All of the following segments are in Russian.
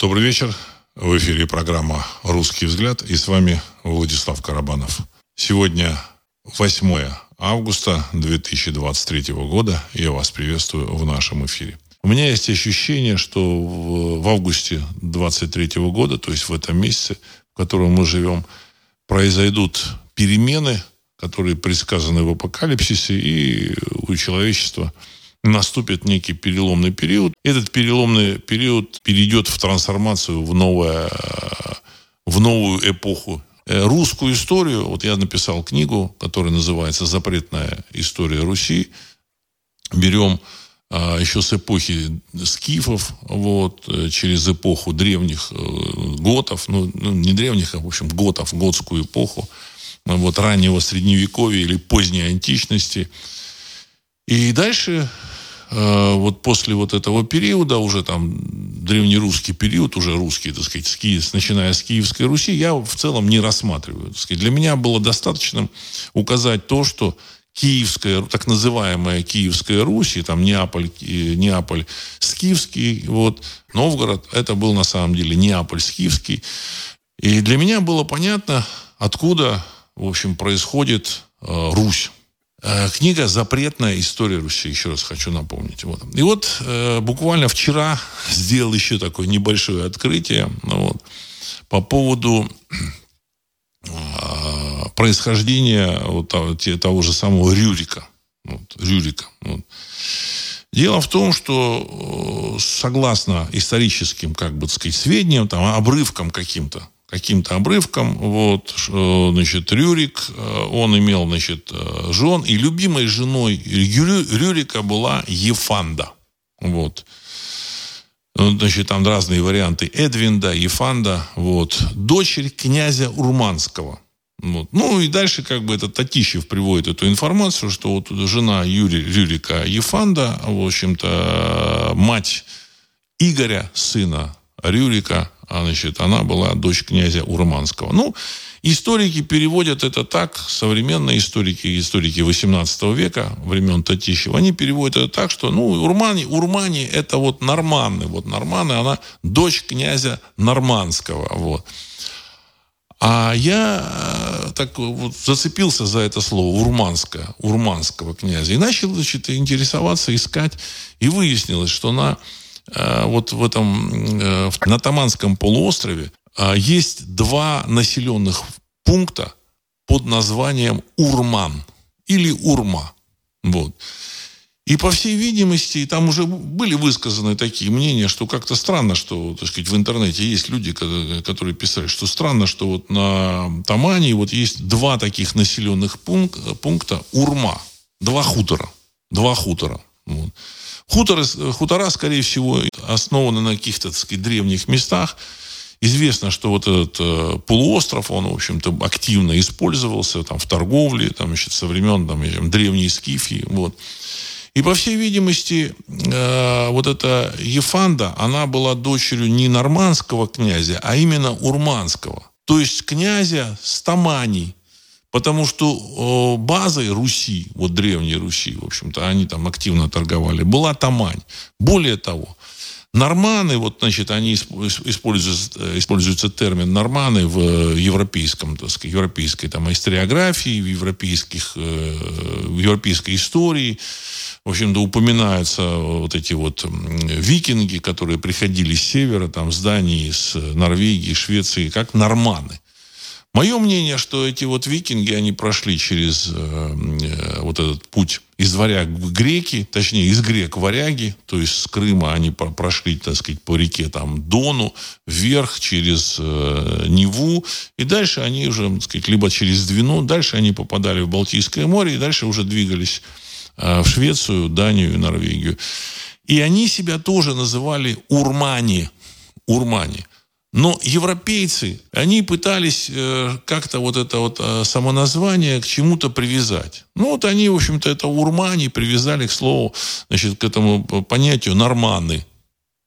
Добрый вечер. В эфире программа «Русский взгляд» и с вами Владислав Карабанов. Сегодня 8 августа 2023 года. Я вас приветствую в нашем эфире. У меня есть ощущение, что в, в августе 2023 года, то есть в этом месяце, в котором мы живем, произойдут перемены, которые предсказаны в апокалипсисе, и у человечества наступит некий переломный период. Этот переломный период перейдет в трансформацию в, новое, в новую эпоху. Э, русскую историю, вот я написал книгу, которая называется «Запретная история Руси». Берем а, еще с эпохи скифов, вот, э, через эпоху древних э, готов, ну, ну, не древних, а, в общем, готов, готскую эпоху, вот, раннего средневековья или поздней античности. И дальше, э, вот после вот этого периода, уже там древнерусский период, уже русский, так сказать, с начиная с Киевской Руси, я в целом не рассматриваю. Сказать. Для меня было достаточным указать то, что Киевская, так называемая Киевская Русь, и там Неаполь, Неаполь Скифский, вот, Новгород, это был на самом деле Неаполь Скифский. И для меня было понятно, откуда, в общем, происходит э, Русь. Э, книга «Запретная история Руси», еще раз хочу напомнить. Вот. И вот э, буквально вчера сделал еще такое небольшое открытие ну, вот, по поводу а, происхождения вот того, того же самого Рюрика. Вот, Рюрика. Вот. Дело в том, что э, согласно историческим, как бы сказать, сведениям, там, обрывкам каким-то, каким-то обрывкам, вот, значит, Рюрик, э, он имел, значит, э, жен, и любимой женой Рюрика была Ефанда. Вот. Ну, значит, там разные варианты Эдвинда, Ефанда, вот, дочерь князя Урманского. Вот. Ну и дальше как бы этот Татищев приводит эту информацию, что вот жена Юрия Рюрика Ефанда, в общем-то, мать Игоря, сына Рюрика, значит, она была дочь князя Урманского. Ну, историки переводят это так, современные историки, историки 18 века, времен Татищева, они переводят это так, что, ну, Урмани, Урмани это вот норманы, вот норманы, она дочь князя Нормандского, вот. А я э, так вот зацепился за это слово урманское, урманского князя. И начал, значит, интересоваться, искать. И выяснилось, что на вот в этом, э, на Таманском полуострове э, есть два населенных пункта под названием Урман или Урма. Вот. И, по всей видимости, там уже были высказаны такие мнения, что как-то странно, что, так сказать, в интернете есть люди, которые писали, что странно, что вот на Тамане вот есть два таких населенных пункта Урма. Два хутора. Два хутора. Вот. Хуторы, хутора, скорее всего, основаны на каких-то, сказать, древних местах. Известно, что вот этот э, полуостров, он, в общем-то, активно использовался там, в торговле, там, еще со времен там, древней Скифии. Вот. И, по всей видимости, э, вот эта Ефанда, она была дочерью не нормандского князя, а именно урманского. То есть князя Стамани, Потому что базой Руси, вот древней Руси, в общем-то, они там активно торговали, была Тамань. Более того, Норманы, вот, значит, они используются, используется термин норманы в европейском, так сказать, европейской там историографии, в европейских, э, в европейской истории. В общем-то, упоминаются вот эти вот викинги, которые приходили с севера, там, с Дании, с Норвегии, Швеции, как норманы. Мое мнение, что эти вот викинги, они прошли через э, э, вот этот путь из варяг в греки, точнее, из грек в варяги, то есть с Крыма они прошли, так сказать, по реке там Дону, вверх через э, Неву, и дальше они уже, так сказать, либо через Двину, дальше они попадали в Балтийское море, и дальше уже двигались э, в Швецию, Данию и Норвегию. И они себя тоже называли урмани, урмани. Но европейцы, они пытались э, как-то вот это вот э, самоназвание к чему-то привязать. Ну вот они, в общем-то, это урмани привязали к слову, значит, к этому понятию норманы.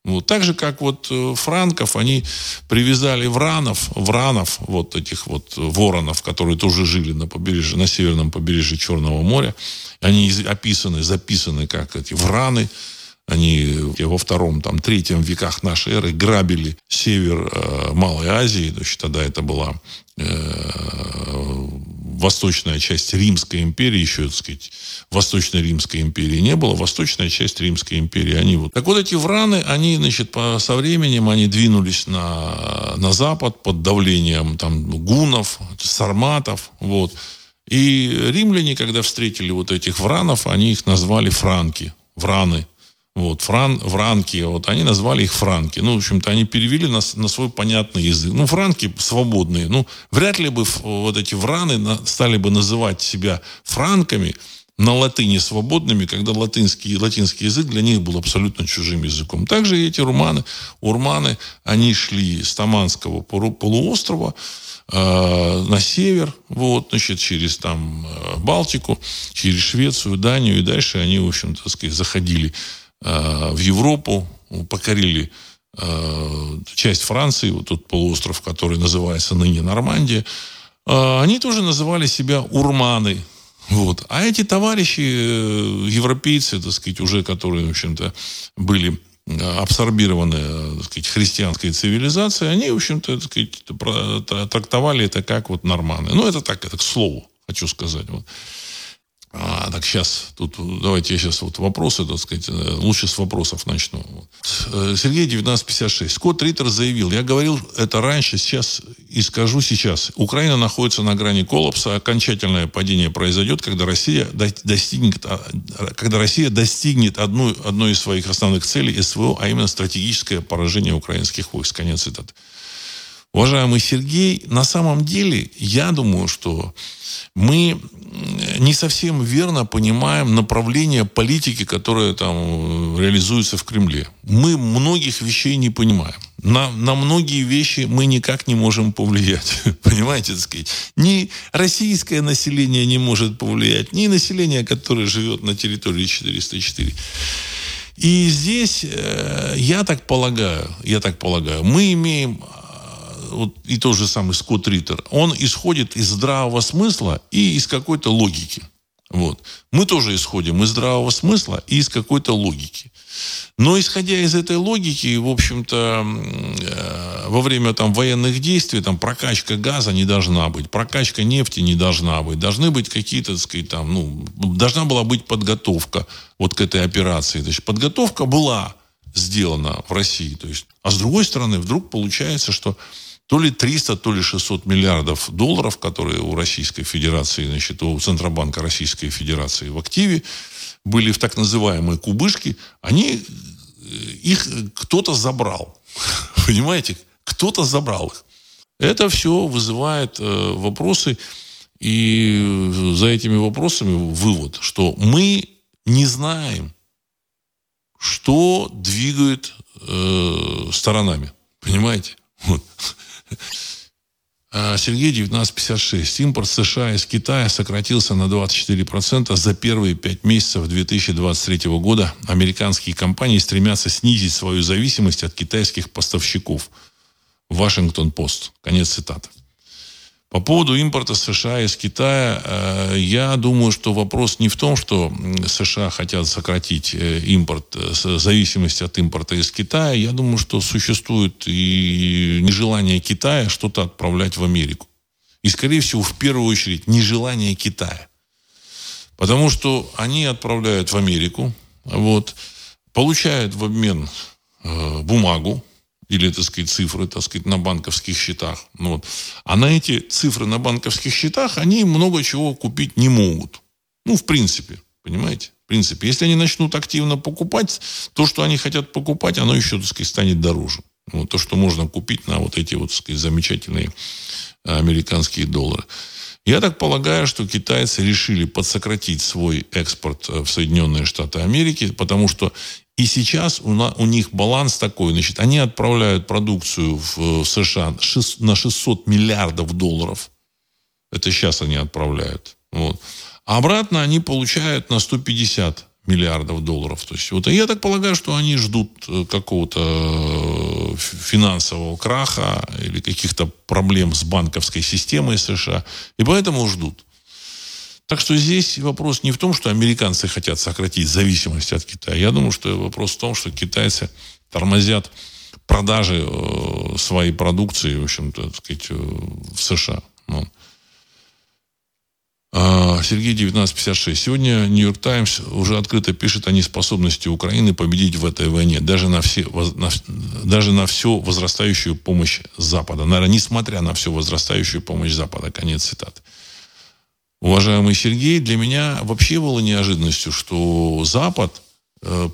Вот. Так же, как вот э, франков, они привязали вранов, вранов, вот этих вот воронов, которые тоже жили на побережье, на северном побережье Черного моря. Они описаны, записаны как эти враны, они во втором, там, третьем веках нашей эры грабили север э, Малой Азии. То есть тогда это была э, восточная часть Римской империи, еще, так сказать, Восточной Римской империи не было, восточная часть Римской империи, они вот. Так вот эти враны, они, значит, по, со временем, они двинулись на, на запад под давлением там гунов, сарматов, вот. И римляне, когда встретили вот этих вранов, они их назвали франки, враны, вот, фран, франки, вот, они назвали их франки. Ну, в общем-то, они перевели на, на свой понятный язык. Ну, франки свободные. Ну, вряд ли бы вот эти враны стали бы называть себя франками на латыни свободными, когда латинский, латинский язык для них был абсолютно чужим языком. Также эти руманы, урманы, они шли с Таманского полуострова, э, на север, вот, значит, через там э, Балтику, через Швецию, Данию, и дальше они, в общем-то, сказать, заходили в Европу, покорили э, часть Франции, вот тот полуостров, который называется ныне Нормандия, э, они тоже называли себя урманы. Вот. А эти товарищи, европейцы, так сказать, уже которые, в общем-то, были абсорбированы так сказать, христианской цивилизацией, они, в общем-то, так сказать, трактовали это как вот норманы. Ну, это так, это к слову, хочу сказать. Вот. А, так сейчас, тут давайте я сейчас вот вопросы, так сказать, э, лучше с вопросов начну. Э, Сергей 1956. Скотт Риттер заявил, я говорил это раньше, сейчас и скажу сейчас. Украина находится на грани коллапса, окончательное падение произойдет, когда Россия достигнет, а, когда Россия достигнет одну, одной из своих основных целей СВО, а именно стратегическое поражение украинских войск. Конец цитаты. Уважаемый Сергей, на самом деле, я думаю, что мы не совсем верно понимаем направление политики, которая там реализуется в Кремле. Мы многих вещей не понимаем. На, на многие вещи мы никак не можем повлиять. Понимаете, так сказать? Ни российское население не может повлиять, ни население, которое живет на территории 404. И здесь, э, я так полагаю, я так полагаю, мы имеем вот, и тот же самый Скотт Риттер, он исходит из здравого смысла и из какой-то логики. Вот. Мы тоже исходим из здравого смысла и из какой-то логики. Но исходя из этой логики, в общем-то, э, во время там, военных действий там, прокачка газа не должна быть, прокачка нефти не должна быть. Должны быть какие-то, так сказать, там, ну, должна была быть подготовка вот к этой операции. То есть подготовка была сделана в России. То есть, а с другой стороны, вдруг получается, что то ли 300, то ли 600 миллиардов долларов, которые у Российской Федерации, значит, у Центробанка Российской Федерации в активе, были в так называемые кубышки, они, э, их кто-то забрал. Понимаете? Кто-то забрал их. Это все вызывает э, вопросы, и за этими вопросами вывод, что мы не знаем, что двигает э, сторонами. Понимаете? Вот. А, Сергей, 1956. Импорт США из Китая сократился на 24% за первые пять месяцев 2023 года. Американские компании стремятся снизить свою зависимость от китайских поставщиков. Вашингтон-Пост. Конец цитаты. По поводу импорта США из Китая, э, я думаю, что вопрос не в том, что США хотят сократить э, импорт, э, зависимость от импорта из Китая. Я думаю, что существует и нежелание Китая что-то отправлять в Америку. И, скорее всего, в первую очередь, нежелание Китая. Потому что они отправляют в Америку, вот, получают в обмен бумагу, или, так сказать, цифры, так сказать, на банковских счетах. Ну, вот. А на эти цифры на банковских счетах они много чего купить не могут. Ну, в принципе, понимаете? В принципе, если они начнут активно покупать, то, что они хотят покупать, оно еще, так сказать, станет дороже. Вот то, что можно купить на вот эти вот, так сказать, замечательные американские доллары. Я так полагаю, что китайцы решили подсократить свой экспорт в Соединенные Штаты Америки, потому что и сейчас у, на, у них баланс такой, значит, они отправляют продукцию в, в США 6, на 600 миллиардов долларов. Это сейчас они отправляют. Вот. А обратно они получают на 150 миллиардов долларов. То есть, вот, я так полагаю, что они ждут э, какого-то э, финансового краха или каких-то проблем с банковской системой США. И поэтому ждут. Так что здесь вопрос не в том, что американцы хотят сократить зависимость от Китая. Я думаю, что вопрос в том, что китайцы тормозят продажи э, своей продукции, в общем-то, так сказать, э, в США. Ну. А, Сергей 1956. Сегодня Нью-Йорк Таймс уже открыто пишет о неспособности Украины победить в этой войне, даже на, все, на, даже на всю возрастающую помощь Запада. Наверное, несмотря на всю возрастающую помощь Запада. Конец цитаты. Уважаемый Сергей, для меня вообще было неожиданностью, что Запад э,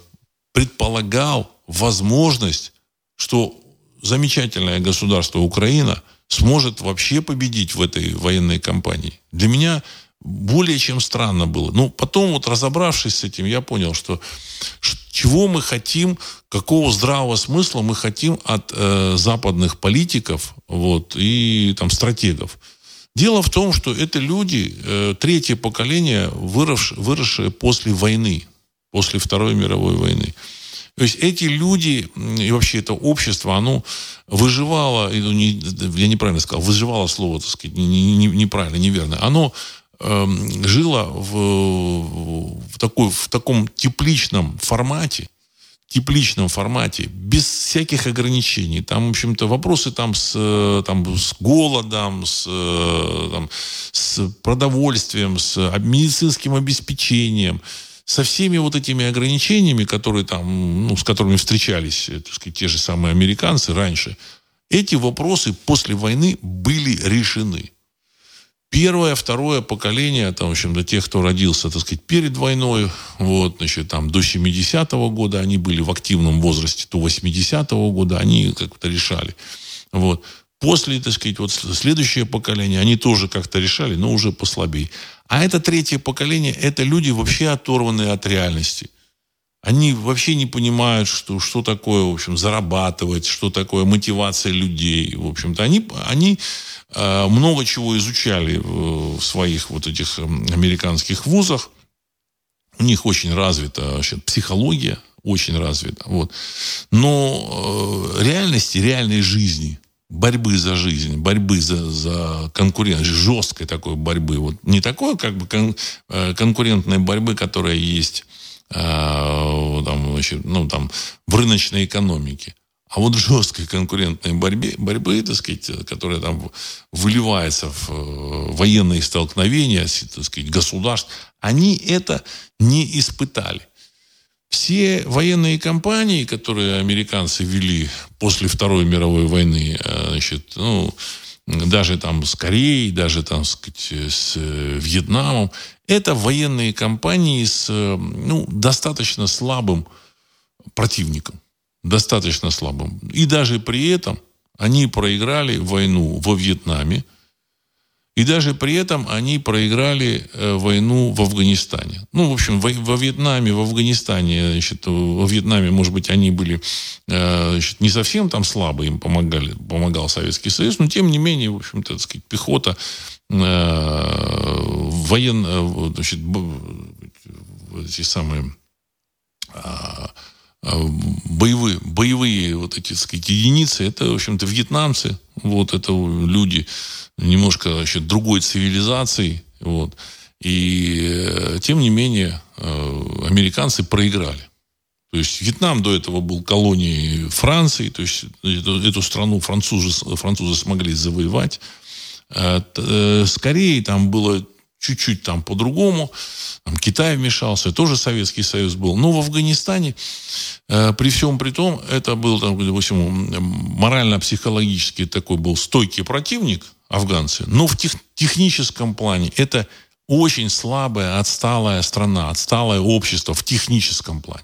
предполагал возможность, что замечательное государство Украина сможет вообще победить в этой военной кампании. Для меня более чем странно было. Ну, потом вот разобравшись с этим, я понял, что чего мы хотим, какого здравого смысла мы хотим от э, западных политиков вот, и там, стратегов. Дело в том, что это люди, э, третье поколение, выросшие после войны, после Второй мировой войны. То есть эти люди и вообще это общество, оно выживало, я неправильно сказал, выживало слово, так сказать, неправильно, неверно. Оно Эм, жила в, в, такой, в таком тепличном формате, тепличном формате, без всяких ограничений. Там, в общем-то, вопросы там с, там, с голодом, с, там, с продовольствием, с медицинским обеспечением, со всеми вот этими ограничениями, которые там, ну, с которыми встречались, э, так сказать, те же самые американцы раньше, эти вопросы после войны были решены. Первое, второе поколение, там, в общем, до тех, кто родился, так сказать, перед войной, вот, значит, там, до 70-го года, они были в активном возрасте, до 80-го года, они как-то решали. Вот. После, так сказать, вот следующее поколение, они тоже как-то решали, но уже послабее. А это третье поколение, это люди вообще оторванные от реальности. Они вообще не понимают, что, что такое, в общем, зарабатывать, что такое мотивация людей. В общем-то, они, они э, много чего изучали в, в своих вот этих американских вузах. У них очень развита вообще психология, очень развита. Вот. Но э, реальности, реальной жизни, борьбы за жизнь, борьбы за, за конкуренцию, жесткой такой борьбы. Вот не такой как бы кон, э, конкурентной борьбы, которая есть там, значит, ну, там, в рыночной экономике. А вот жесткой конкурентной борьбе, борьбы, так сказать, которая там выливается в э, военные столкновения, так сказать, государств, они это не испытали. Все военные кампании, которые американцы вели после Второй мировой войны, э, значит, ну, даже там с Кореей, даже там сказать, с Вьетнамом, это военные кампании с ну, достаточно слабым противником. Достаточно слабым. И даже при этом они проиграли войну во Вьетнаме, и даже при этом они проиграли э, войну в Афганистане. Ну, в общем, во, во Вьетнаме, в Афганистане, значит, во Вьетнаме, может быть, они были э, значит, не совсем там слабы, им помогали, помогал Советский Союз, но тем не менее, в общем-то, так сказать, пехота, э, военно, значит, эти самые а, а, боевые, боевые вот эти, так сказать, единицы, это, в общем-то, вьетнамцы, вот это люди немножко вообще другой цивилизации, вот. И э, тем не менее э, американцы проиграли. То есть Вьетнам до этого был колонией Франции, то есть эту, эту страну французы, французы смогли завоевать. Э, с Кореей там было чуть-чуть там по-другому. Там Китай вмешался, тоже Советский Союз был. Но в Афганистане, при всем при том, это был, там, допустим, морально-психологически такой был стойкий противник, афганцы. Но в тех, техническом плане это очень слабая, отсталая страна, отсталое общество в техническом плане.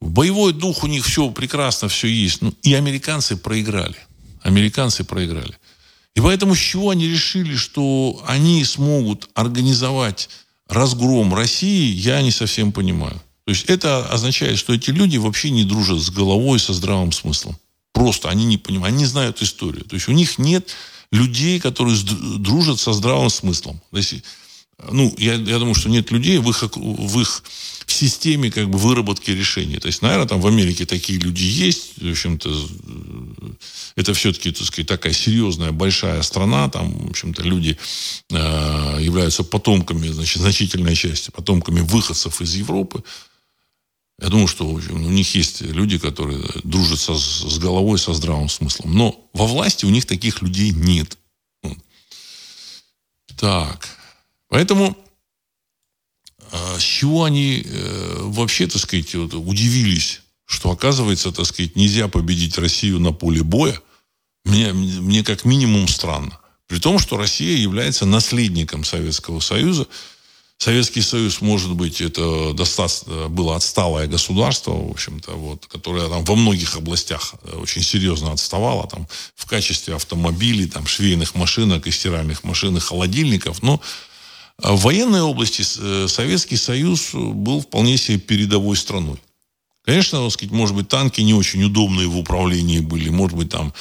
В боевой дух у них все прекрасно, все есть. Ну, и американцы проиграли. Американцы проиграли. И поэтому с чего они решили, что они смогут организовать разгром России, я не совсем понимаю. То есть это означает, что эти люди вообще не дружат с головой, со здравым смыслом. Просто они не понимают, они не знают историю. То есть у них нет людей, которые дружат со здравым смыслом. Если, ну, я, я думаю, что нет людей в их, в их системе как бы выработки решений. То есть, наверное, там в Америке такие люди есть. В общем-то, это все-таки, так сказать, такая серьезная, большая страна, там, в общем-то, люди э, являются потомками, значит, значительной части, потомками выходцев из Европы. Я думаю, что у них есть люди, которые дружат со, с головой, со здравым смыслом. Но во власти у них таких людей нет. Так. Поэтому а с чего они э, вообще, так сказать, вот, удивились, что, оказывается, так сказать, нельзя победить Россию на поле боя, мне, мне как минимум странно. При том, что Россия является наследником Советского Союза. Советский Союз, может быть, это достаточно было отсталое государство, в общем-то, вот, которое там во многих областях э, очень серьезно отставало, там, в качестве автомобилей, там, швейных машинок и стиральных машин и холодильников, но а в военной области э, Советский Союз был вполне себе передовой страной. Конечно, сказать, может быть, танки не очень удобные в управлении были, может быть, там, э,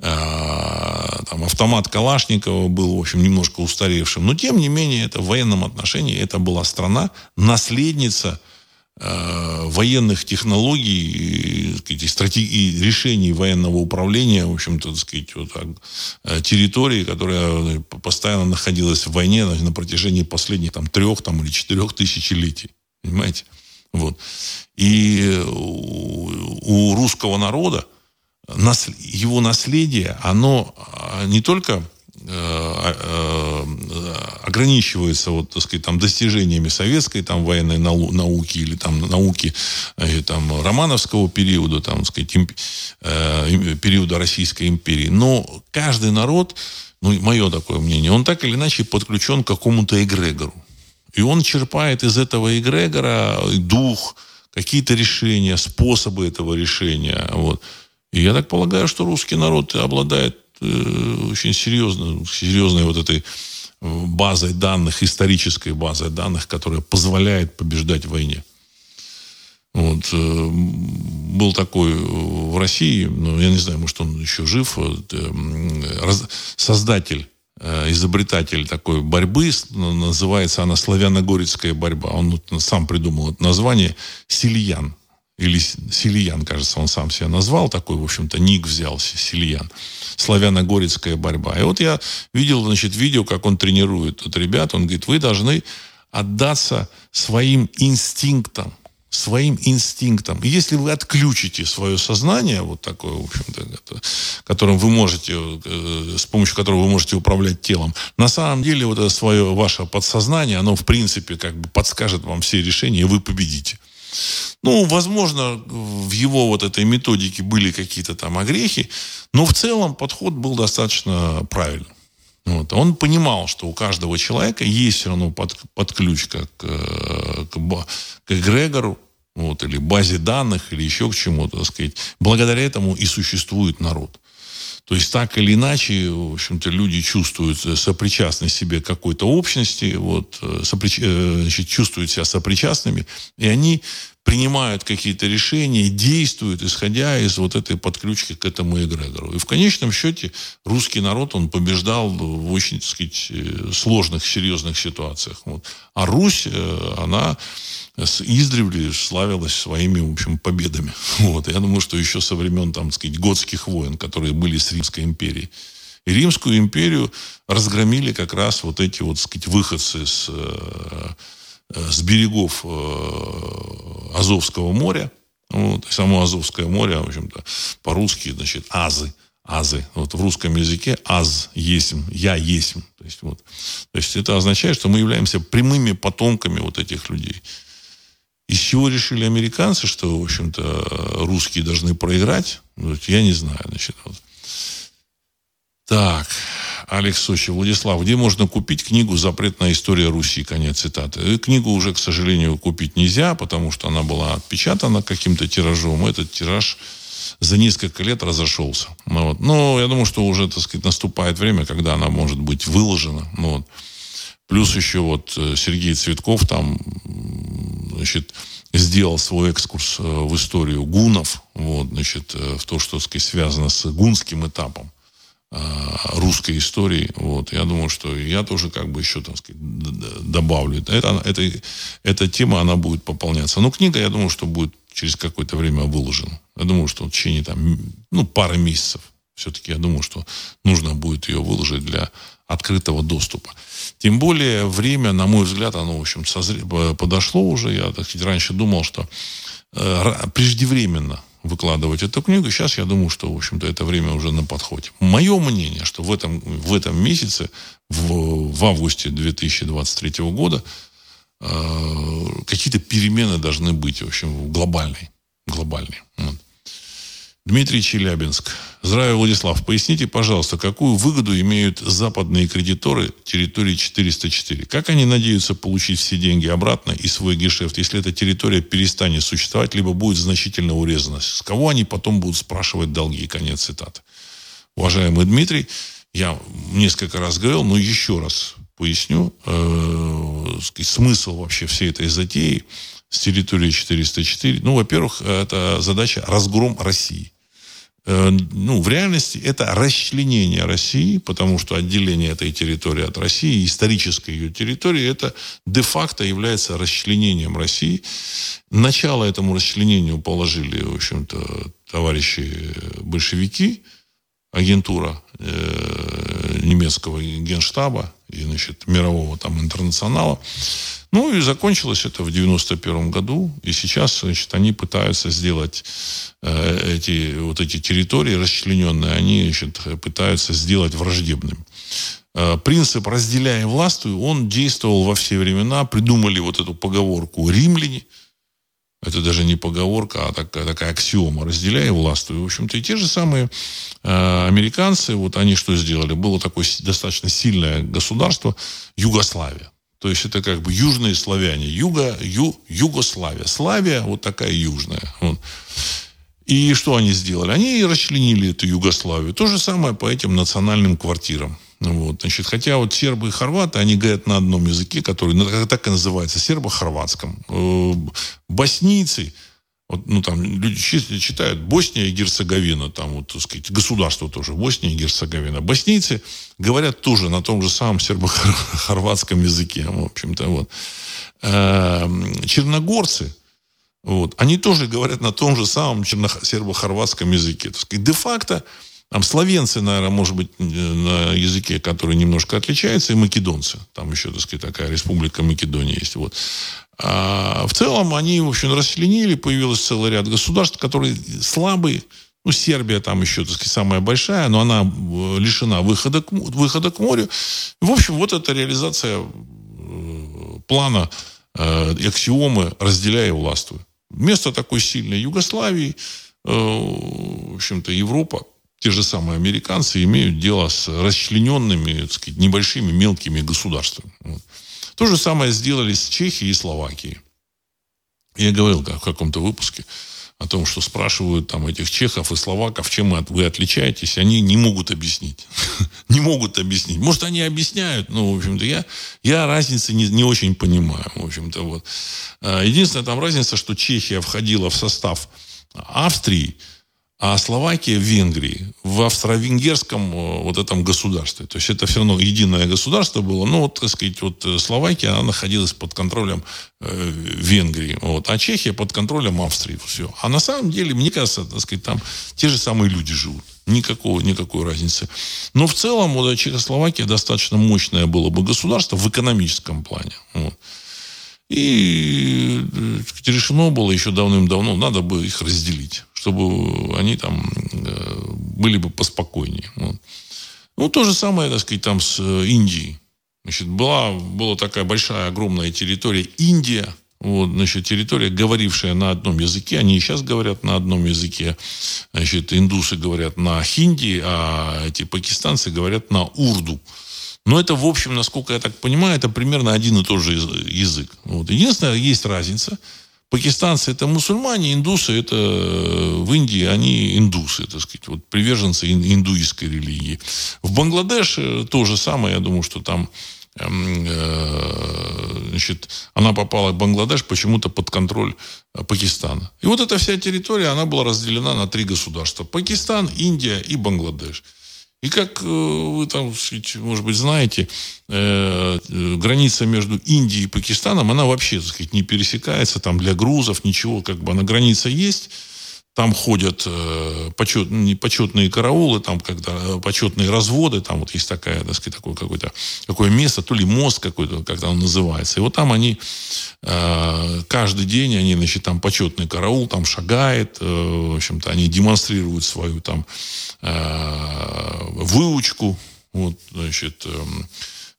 там автомат Калашникова был, в общем, немножко устаревшим. Но, тем не менее, это в военном отношении, это была страна, наследница Э, военных технологий и, стратегии, решений военного управления, в общем-то, так сказать, вот, э, территории, которая постоянно находилась в войне на, на протяжении последних там, трех там, или четырех тысячелетий. Понимаете? Вот. И у, у русского народа его наследие, оно а, не только Э, э, ограничивается вот, так сказать, там, достижениями советской там, военной науки или там, науки э, там, романовского периода, там, так сказать, имп, периода Российской империи. Но каждый народ, ну, мое такое мнение, он так или иначе подключен к какому-то эгрегору. И он черпает из этого эгрегора дух, какие-то решения, способы этого решения. Вот. И я так полагаю, что русский народ обладает Э, очень серьезно, серьезной вот этой базой данных, исторической базой данных, которая позволяет побеждать в войне. Вот, э, был такой в России, ну, я не знаю, может, он еще жив, э, создатель, изобретатель такой борьбы, называется она славяно-горецкая борьба. Он сам придумал это название Сильян или Сильян, кажется, он сам себя назвал, такой, в общем-то, ник взял Сильян. Славяно-горецкая борьба. И вот я видел, значит, видео, как он тренирует тут ребят. Он говорит, вы должны отдаться своим инстинктам, своим инстинктам. И если вы отключите свое сознание, вот такое, в общем-то, которым вы можете, э, с помощью которого вы можете управлять телом, на самом деле вот это свое ваше подсознание, оно, в принципе, как бы подскажет вам все решения, и вы победите. Ну, возможно, в его вот этой методике были какие-то там огрехи, но в целом подход был достаточно правильным. Вот. Он понимал, что у каждого человека есть все равно под, подключка к, к, к эгрегору, вот, или базе данных, или еще к чему-то, так сказать. Благодаря этому и существует народ. То есть так или иначе, в общем-то, люди чувствуют сопричастность себе какой-то общности, вот, соприч... Э, значит, чувствуют себя сопричастными, и они принимают какие-то решения, действуют, исходя из вот этой подключки к этому эгрегору. И в конечном счете русский народ, он побеждал в очень, так сказать, э, сложных, серьезных ситуациях. Вот. А Русь, э, она издревле славилась своими, в общем, победами. Вот. Я думаю, что еще со времен, там, так сказать, готских войн, которые были с Римской империей. И Римскую империю разгромили как раз вот эти вот, так сказать, выходцы с э, с берегов э, Азовского моря. Вот, само Азовское море, в общем-то, по-русски, значит, азы. Азы. Вот в русском языке аз есим, я есим. То есть, вот. То есть это означает, что мы являемся прямыми потомками вот этих людей. Из чего решили американцы, что, в общем-то, русские должны проиграть? Вот, я не знаю. Значит, вот. Так. Алекс Сочи. Владислав, где можно купить книгу «Запретная история Руси»? Конец цитаты. И книгу уже, к сожалению, купить нельзя, потому что она была отпечатана каким-то тиражом. Этот тираж за несколько лет разошелся. Ну, вот. Но я думаю, что уже, так сказать, наступает время, когда она может быть выложена. Ну, вот. Плюс еще вот э, Сергей Цветков там, значит, сделал свой экскурс э, в историю гунов, вот, значит, э, в то, что, так сказать, связано с гунским этапом. Э, русской истории. Вот. Я думаю, что я тоже как бы еще, так сказать, добавлю. Это, это, эта тема, она будет пополняться. Но книга, я думаю, что будет через какое-то время выложена. Я думаю, что в течение там, ну, пары месяцев. Все-таки я думаю, что нужно будет ее выложить для открытого доступа. Тем более время, на мой взгляд, оно, в общем, созре... подошло уже. Я, так раньше думал, что э, преждевременно выкладывать эту книгу. Сейчас я думаю, что, в общем-то, это время уже на подходе. Мое мнение, что в этом, в этом месяце, в, в августе 2023 года, э, какие-то перемены должны быть, в общем, глобальные. глобальные. Вот. Дмитрий Челябинск. Здравия, Владислав. Поясните, пожалуйста, какую выгоду имеют западные кредиторы территории 404? Как они надеются получить все деньги обратно и свой гешефт, если эта территория перестанет существовать, либо будет значительно урезана? С кого они потом будут спрашивать долги? Конец цитаты. Уважаемый Дмитрий, я несколько раз говорил, но еще раз поясню э, смысл вообще всей этой затеи с территории 404. Ну, во-первых, это задача разгром России. Э, ну, в реальности это расчленение России, потому что отделение этой территории от России, исторической ее территории, это де-факто является расчленением России. Начало этому расчленению положили, в общем-то, товарищи большевики, агентура э, немецкого генштаба и, значит, мирового там интернационала. Ну и закончилось это в 91 году. И сейчас, значит, они пытаются сделать э, эти, вот эти территории расчлененные, они, значит, пытаются сделать враждебными. Э, принцип «разделяя властвуй», он действовал во все времена. Придумали вот эту поговорку римляне. Это даже не поговорка, а такая, такая аксиома «разделяя властвуй». В общем-то, и те же самые э, американцы, вот они что сделали? Было такое достаточно сильное государство Югославия. То есть это как бы южные славяне. Юга, ю, Югославия. Славия вот такая южная. Вот. И что они сделали? Они расчленили эту Югославию. То же самое по этим национальным квартирам. Вот, значит, хотя вот сербы и хорваты, они говорят на одном языке, который так и называется, сербо-хорватском. Э, боснийцы, вот, ну, там люди читают Босния и Герцеговина, там, вот, так сказать, государство тоже, Босния и Герцеговина. Боснийцы говорят тоже на том же самом сербо-хорватском языке, в общем-то, вот. Эм, черногорцы, вот, они тоже говорят на том же самом сербо-хорватском языке. Так сказать, де-факто там словенцы, наверное, может быть, на языке, который немножко отличается, и македонцы. Там еще, так сказать, такая республика Македония есть. Вот. А в целом они, в общем, расчленили, появилось целый ряд государств, которые слабые. Ну, Сербия там еще, так сказать, самая большая, но она э, лишена выхода к, выхода к морю. В общем, вот эта реализация э, плана э, аксиомы «разделяя и властвуй». Вместо такой сильной Югославии, в общем-то, Европа те же самые американцы имеют дело с расчлененными, так сказать, небольшими мелкими государствами. То же самое сделали с Чехией и Словакией. Я говорил в каком-то выпуске о том, что спрашивают там этих чехов и словаков, чем вы отличаетесь, они не могут объяснить. не могут объяснить. Может, они объясняют, но, в общем-то, я, я разницы не, не очень понимаю. В общем-то, вот. А, единственная там разница, что Чехия входила в состав Австрии, а Словакия в Венгрии, в австро-венгерском э, вот этом государстве. То есть это все равно единое государство было. Но вот, так сказать, вот э, Словакия, она находилась под контролем э, Венгрии. Вот, а Чехия под контролем Австрии. Все. А на самом деле, мне кажется, так сказать, там те же самые люди живут. Никакого, никакой разницы. Но в целом вот, Чехословакия достаточно мощное было бы государство в экономическом плане. Вот. И сказать, решено было еще давным-давно, надо бы их разделить чтобы они там э, были бы поспокойнее. Вот. Ну, то же самое, так сказать, там с э, Индией. Значит, была, была такая большая, огромная территория Индия, вот, значит, территория, говорившая на одном языке, они и сейчас говорят на одном языке. Значит, индусы говорят на хинди, а эти пакистанцы говорят на урду. Но это, в общем, насколько я так понимаю, это примерно один и тот же язык. Вот. Единственное, есть разница – Пакистанцы это мусульмане, индусы это э, в Индии они индусы, так сказать, вот приверженцы индуистской религии. В Бангладеше то же самое, я думаю, что там эм, э, значит, она попала в Бангладеш почему-то под контроль э, Пакистана. И вот эта вся территория, она была разделена на три государства. Пакистан, Индия и Бангладеш. И как э, вы там, может быть, знаете, э, э, граница между Индией и Пакистаном, она вообще, так сказать, не пересекается там для грузов, ничего, как бы она граница есть, там ходят почет, почетные караулы, там когда почетные разводы, там вот есть такая, так сказать, такое какое-то какое место, то ли мост какой-то, когда он называется. И вот там они каждый день, они, значит, там почетный караул, там шагает, в общем-то, они демонстрируют свою там выучку, вот, значит, э,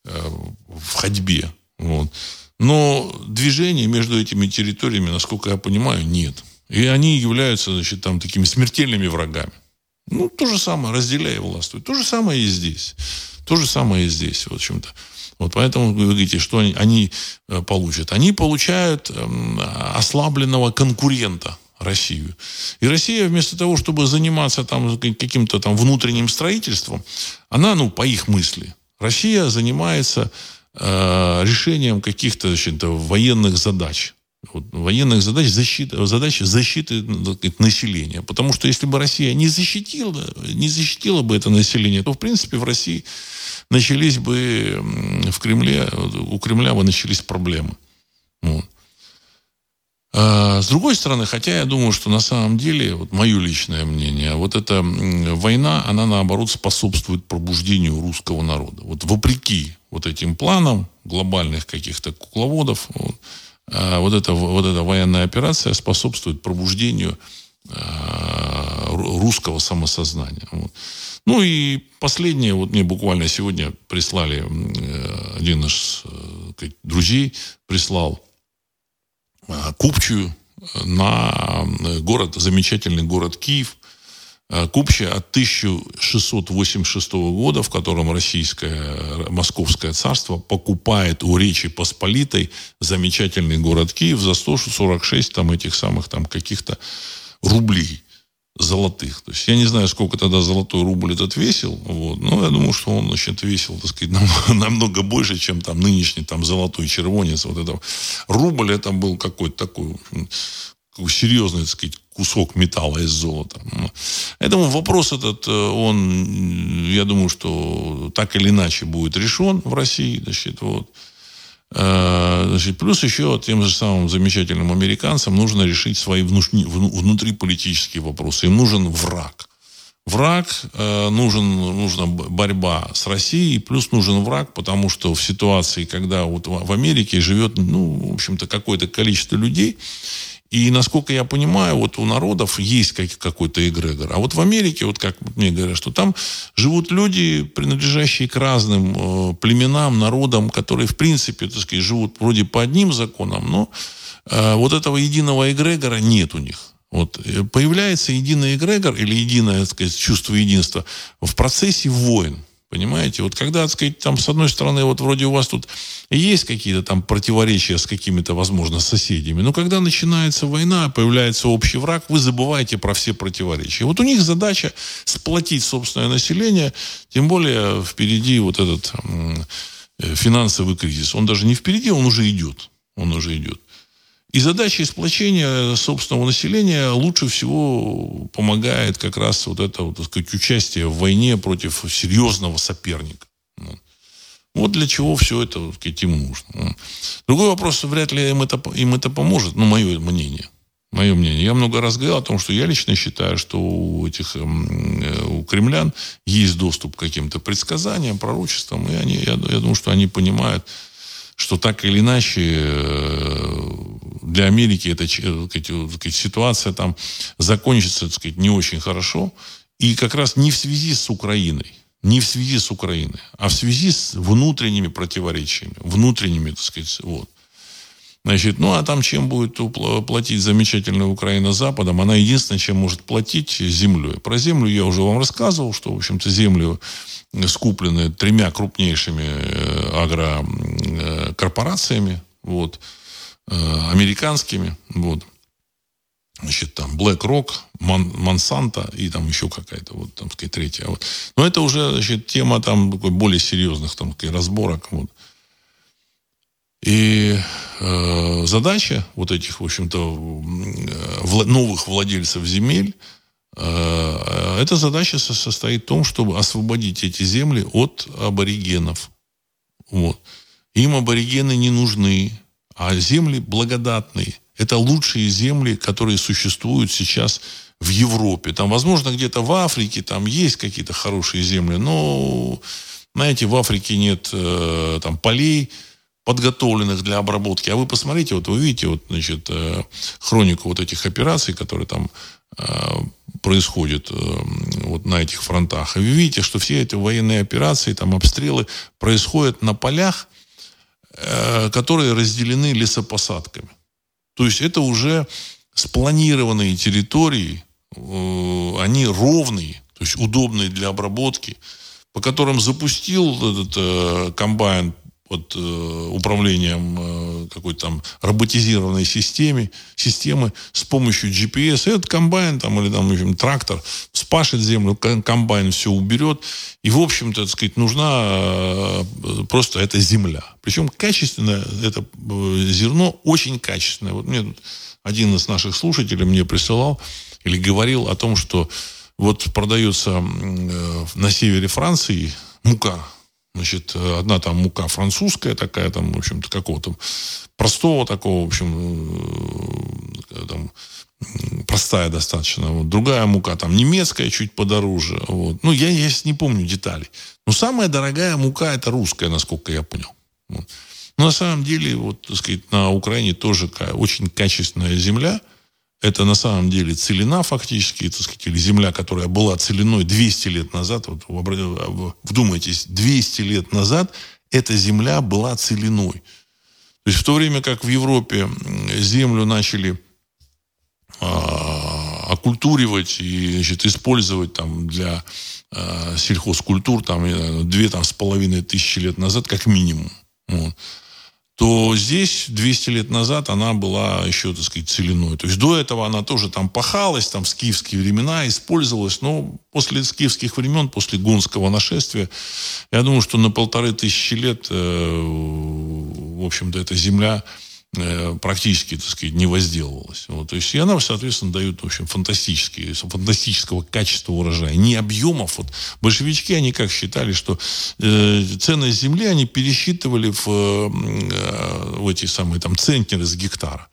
э, в ходьбе, вот. Но движения между этими территориями, насколько я понимаю, нет. И они являются, значит, там такими смертельными врагами. Ну, то же самое, разделяя властвует. То же самое и здесь. То же самое и здесь, в общем-то. Вот поэтому вы говорите, что они, они э, получат. Они получают э, ослабленного конкурента Россию. И Россия вместо того, чтобы заниматься там каким-то там внутренним строительством, она, ну, по их мысли, Россия занимается э, решением каких-то военных задач вот, военных задач защиты, задач защиты ну, населения. Потому что если бы Россия не защитила, не защитила бы это население, то, в принципе, в России начались бы в Кремле, у Кремля бы начались проблемы. Вот. А с другой стороны, хотя я думаю, что на самом деле, вот мое личное мнение, вот эта война, она наоборот способствует пробуждению русского народа. Вот вопреки вот этим планам глобальных каких-то кукловодов, вот, а вот эта, вот эта военная операция способствует пробуждению а, русского самосознания. Вот. Ну и последнее, вот мне буквально сегодня прислали, э, один из э, друзей прислал купчую на э, город, замечательный город Киев, Э, Купча от 1686 года, в котором российское, московское царство покупает у Речи Посполитой замечательный город Киев за 146 там этих самых там каких-то рублей золотых. То есть я не знаю, сколько тогда золотой рубль этот весил, вот, но я думаю, что он, значит, весил, так сказать, намного, намного больше, чем там нынешний там золотой червонец. Вот это рубль это был какой-то такой серьезный, так сказать, кусок металла из золота. Поэтому вопрос этот, э, он, я думаю, что так или иначе будет решен в России. Значит, вот. Э, значит, плюс еще тем же самым замечательным американцам нужно решить свои внутриполитические вопросы. Им нужен враг. Враг, э, нужен, нужна борьба с Россией, плюс нужен враг, потому что в ситуации, когда вот в Америке живет, ну, в общем-то, какое-то количество людей, и, насколько я понимаю, вот у народов есть какой-то эгрегор. А вот в Америке, вот как мне говорят, что там живут люди, принадлежащие к разным э, племенам, народам, которые, в принципе, так сказать, живут вроде по одним законам, но э, вот этого единого эгрегора нет у них. Вот э, появляется единый эгрегор или единое, так сказать, чувство единства в процессе войн. Понимаете? Вот когда, так сказать, там, с одной стороны, вот вроде у вас тут есть какие-то там противоречия с какими-то, возможно, соседями, но когда начинается война, появляется общий враг, вы забываете про все противоречия. Вот у них задача сплотить собственное население, тем более впереди вот этот э, финансовый кризис. Он даже не впереди, он уже идет. Он уже идет. И задача сплочения собственного населения лучше всего помогает как раз вот это вот, так сказать, участие в войне против серьезного соперника. Вот для чего все это так сказать, им нужно. Другой вопрос, вряд ли им это, им это поможет, ну, мое мнение. Мое мнение. Я много раз говорил о том, что я лично считаю, что у этих эм, э, у кремлян есть доступ к каким-то предсказаниям, пророчествам, и они, я, я думаю, что они понимают, что так или иначе э, для Америки эта сказать, ситуация там закончится, так сказать, не очень хорошо. И как раз не в связи с Украиной, не в связи с Украиной, а в связи с внутренними противоречиями, внутренними, так сказать, вот. Значит, ну а там чем будет платить замечательная Украина Западом? Она единственное, чем может платить землей. Про землю я уже вам рассказывал, что, в общем-то, землю скуплены тремя крупнейшими э, агрокорпорациями. Вот. Э, американскими, вот, значит, там BlackRock, Monsanto и там еще какая-то, вот, там, сказать, третья. Вот. Но это уже, значит, тема там такой более серьезных там разборок, вот. И э, задача вот этих, в общем-то, вла- новых владельцев земель, э, эта задача состоит в том, чтобы освободить эти земли от аборигенов. Вот. Им аборигены не нужны, а земли благодатные. это лучшие земли, которые существуют сейчас в Европе. Там, возможно, где-то в Африке там есть какие-то хорошие земли, но, знаете, в Африке нет э, там полей, подготовленных для обработки. А вы посмотрите, вот вы видите, вот, значит, э, хронику вот этих операций, которые там э, происходят э, вот на этих фронтах. И вы видите, что все эти военные операции, там обстрелы происходят на полях, которые разделены лесопосадками. То есть это уже спланированные территории, э, они ровные, то есть удобные для обработки, по которым запустил этот э, комбайн под э, управлением э, какой-то там роботизированной системы, системы с помощью GPS. Этот комбайн там, или там, в общем, трактор спашет землю, комбайн все уберет. И, в общем-то, так сказать, нужна э, просто эта земля. Причем качественное это зерно, очень качественное. Вот мне один из наших слушателей мне присылал или говорил о том, что вот продается на севере Франции мука Значит, э, одна там мука французская такая, там, в общем-то, какого-то простого такого, в общем, э, там, простая достаточно. Вот. Другая мука там немецкая, чуть подороже. Вот. Ну, я, я не помню деталей. Но самая дорогая мука это русская, насколько я понял. Вот. Но на самом деле, вот, так сказать, на Украине тоже очень качественная земля – это на самом деле целина фактически, так сказать, или земля, которая была целиной 200 лет назад. Вот вдумайтесь, 200 лет назад эта земля была целиной. То есть в то время как в Европе землю начали а, оккультуривать и значит, использовать там для а, сельхозкультур там, две там, с половиной тысячи лет назад как минимум. Вот то здесь 200 лет назад она была еще, так сказать, целиной. То есть до этого она тоже там пахалась, там в скифские времена использовалась, но после скифских времен, после гунского нашествия, я думаю, что на полторы тысячи лет, э, в общем-то, эта земля практически, так сказать, не возделывалась. Вот, то есть, и она, соответственно, дает, в общем, фантастические, фантастического качества урожая. Не объемов. Вот большевички, они как считали, что э, ценность земли они пересчитывали в, э, в эти самые там центнеры с гектара.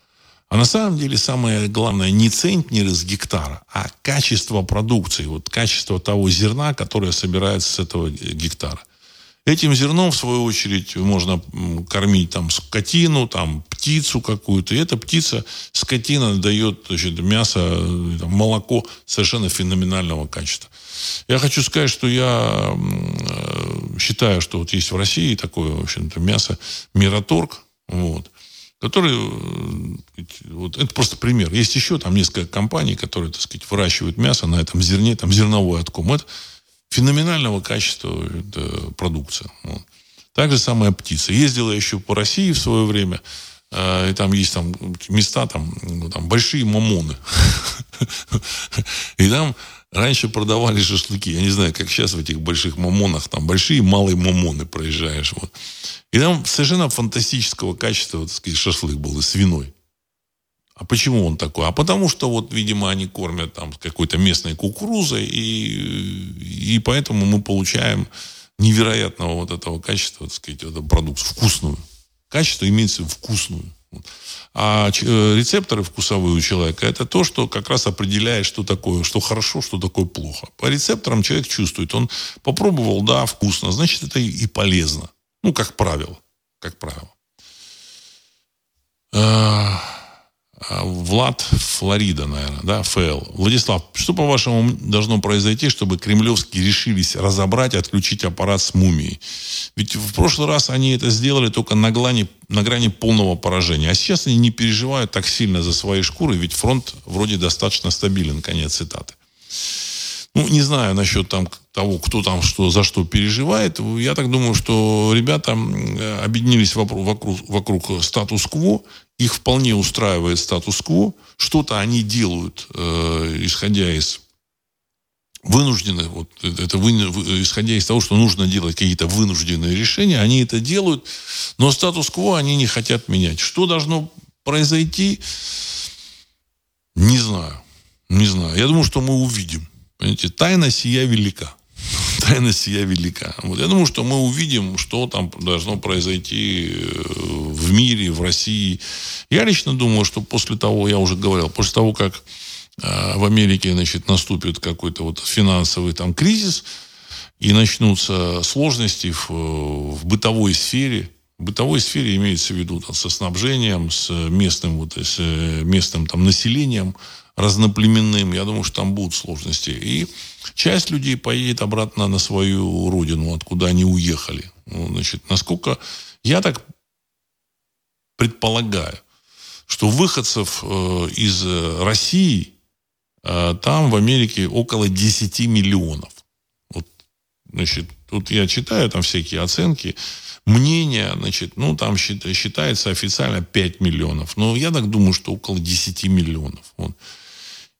А на самом деле самое главное не центнеры с гектара, а качество продукции, вот качество того зерна, которое собирается с этого гектара. Этим зерном, в свою очередь, можно кормить там скотину, там птицу какую-то. И эта птица, скотина дает значит, мясо, там, молоко совершенно феноменального качества. Я хочу сказать, что я э, считаю, что вот есть в России такое, в общем-то, мясо Мираторг, вот, который, э, вот, это просто пример. Есть еще там несколько компаний, которые, так сказать, выращивают мясо на этом зерне, там зерновой отком. Это феноменального качества продукция. Вот. Так же самая птица. Ездила еще по России в свое время, э, и там есть там места, там, ну, там большие мамоны. И там раньше продавали шашлыки. Я не знаю, как сейчас в этих больших мамонах, там большие и малые мамоны проезжаешь. Вот. И там совершенно фантастического качества, так сказать, шашлык был, и свиной. А почему он такой? А потому что, вот, видимо, они кормят там какой-то местной кукурузой, и, и поэтому мы получаем невероятного вот этого качества, так сказать, эту продукцию, вкусную. Качество имеется вкусную. А э, рецепторы вкусовые у человека это то, что как раз определяет, что такое, что хорошо, что такое плохо. По рецепторам человек чувствует. Он попробовал, да, вкусно, значит, это и полезно. Ну, как правило. Как правило. А, Влад Флорида, наверное, да, ФЛ. Владислав, что, по-вашему, должно произойти, чтобы кремлевские решились разобрать отключить аппарат с мумией? Ведь в прошлый раз они это сделали только на грани, на грани полного поражения. А сейчас они не переживают так сильно за свои шкуры, ведь фронт вроде достаточно стабилен. Конец цитаты. Ну, не знаю насчет там того, кто там что, за что переживает. Я так думаю, что ребята объединились вокруг, вокруг, вокруг статус-кво. Их вполне устраивает статус-кво. Что-то они делают, э, исходя из вынуждены, вот это вы, исходя из того, что нужно делать какие-то вынужденные решения, они это делают, но статус-кво они не хотят менять. Что должно произойти, не знаю. Не знаю. Я думаю, что мы увидим. Понимаете, тайна сия велика. тайна сия велика. Вот я думаю, что мы увидим, что там должно произойти э, в мире, в России. Я лично думаю, что после того, я уже говорил, после того, как э, в Америке значит, наступит какой-то вот финансовый там кризис, и начнутся сложности в, в бытовой сфере, в бытовой сфере имеется в виду там, со снабжением, с местным, вот, с местным там, населением разноплеменным. Я думаю, что там будут сложности. И часть людей поедет обратно на свою родину, откуда они уехали. Ну, значит, насколько я так предполагаю, что выходцев э, из России э, там в Америке около 10 миллионов. Вот, значит, тут я читаю там всякие оценки мнение, значит, ну, там считается официально 5 миллионов. Но я так думаю, что около 10 миллионов. Вот.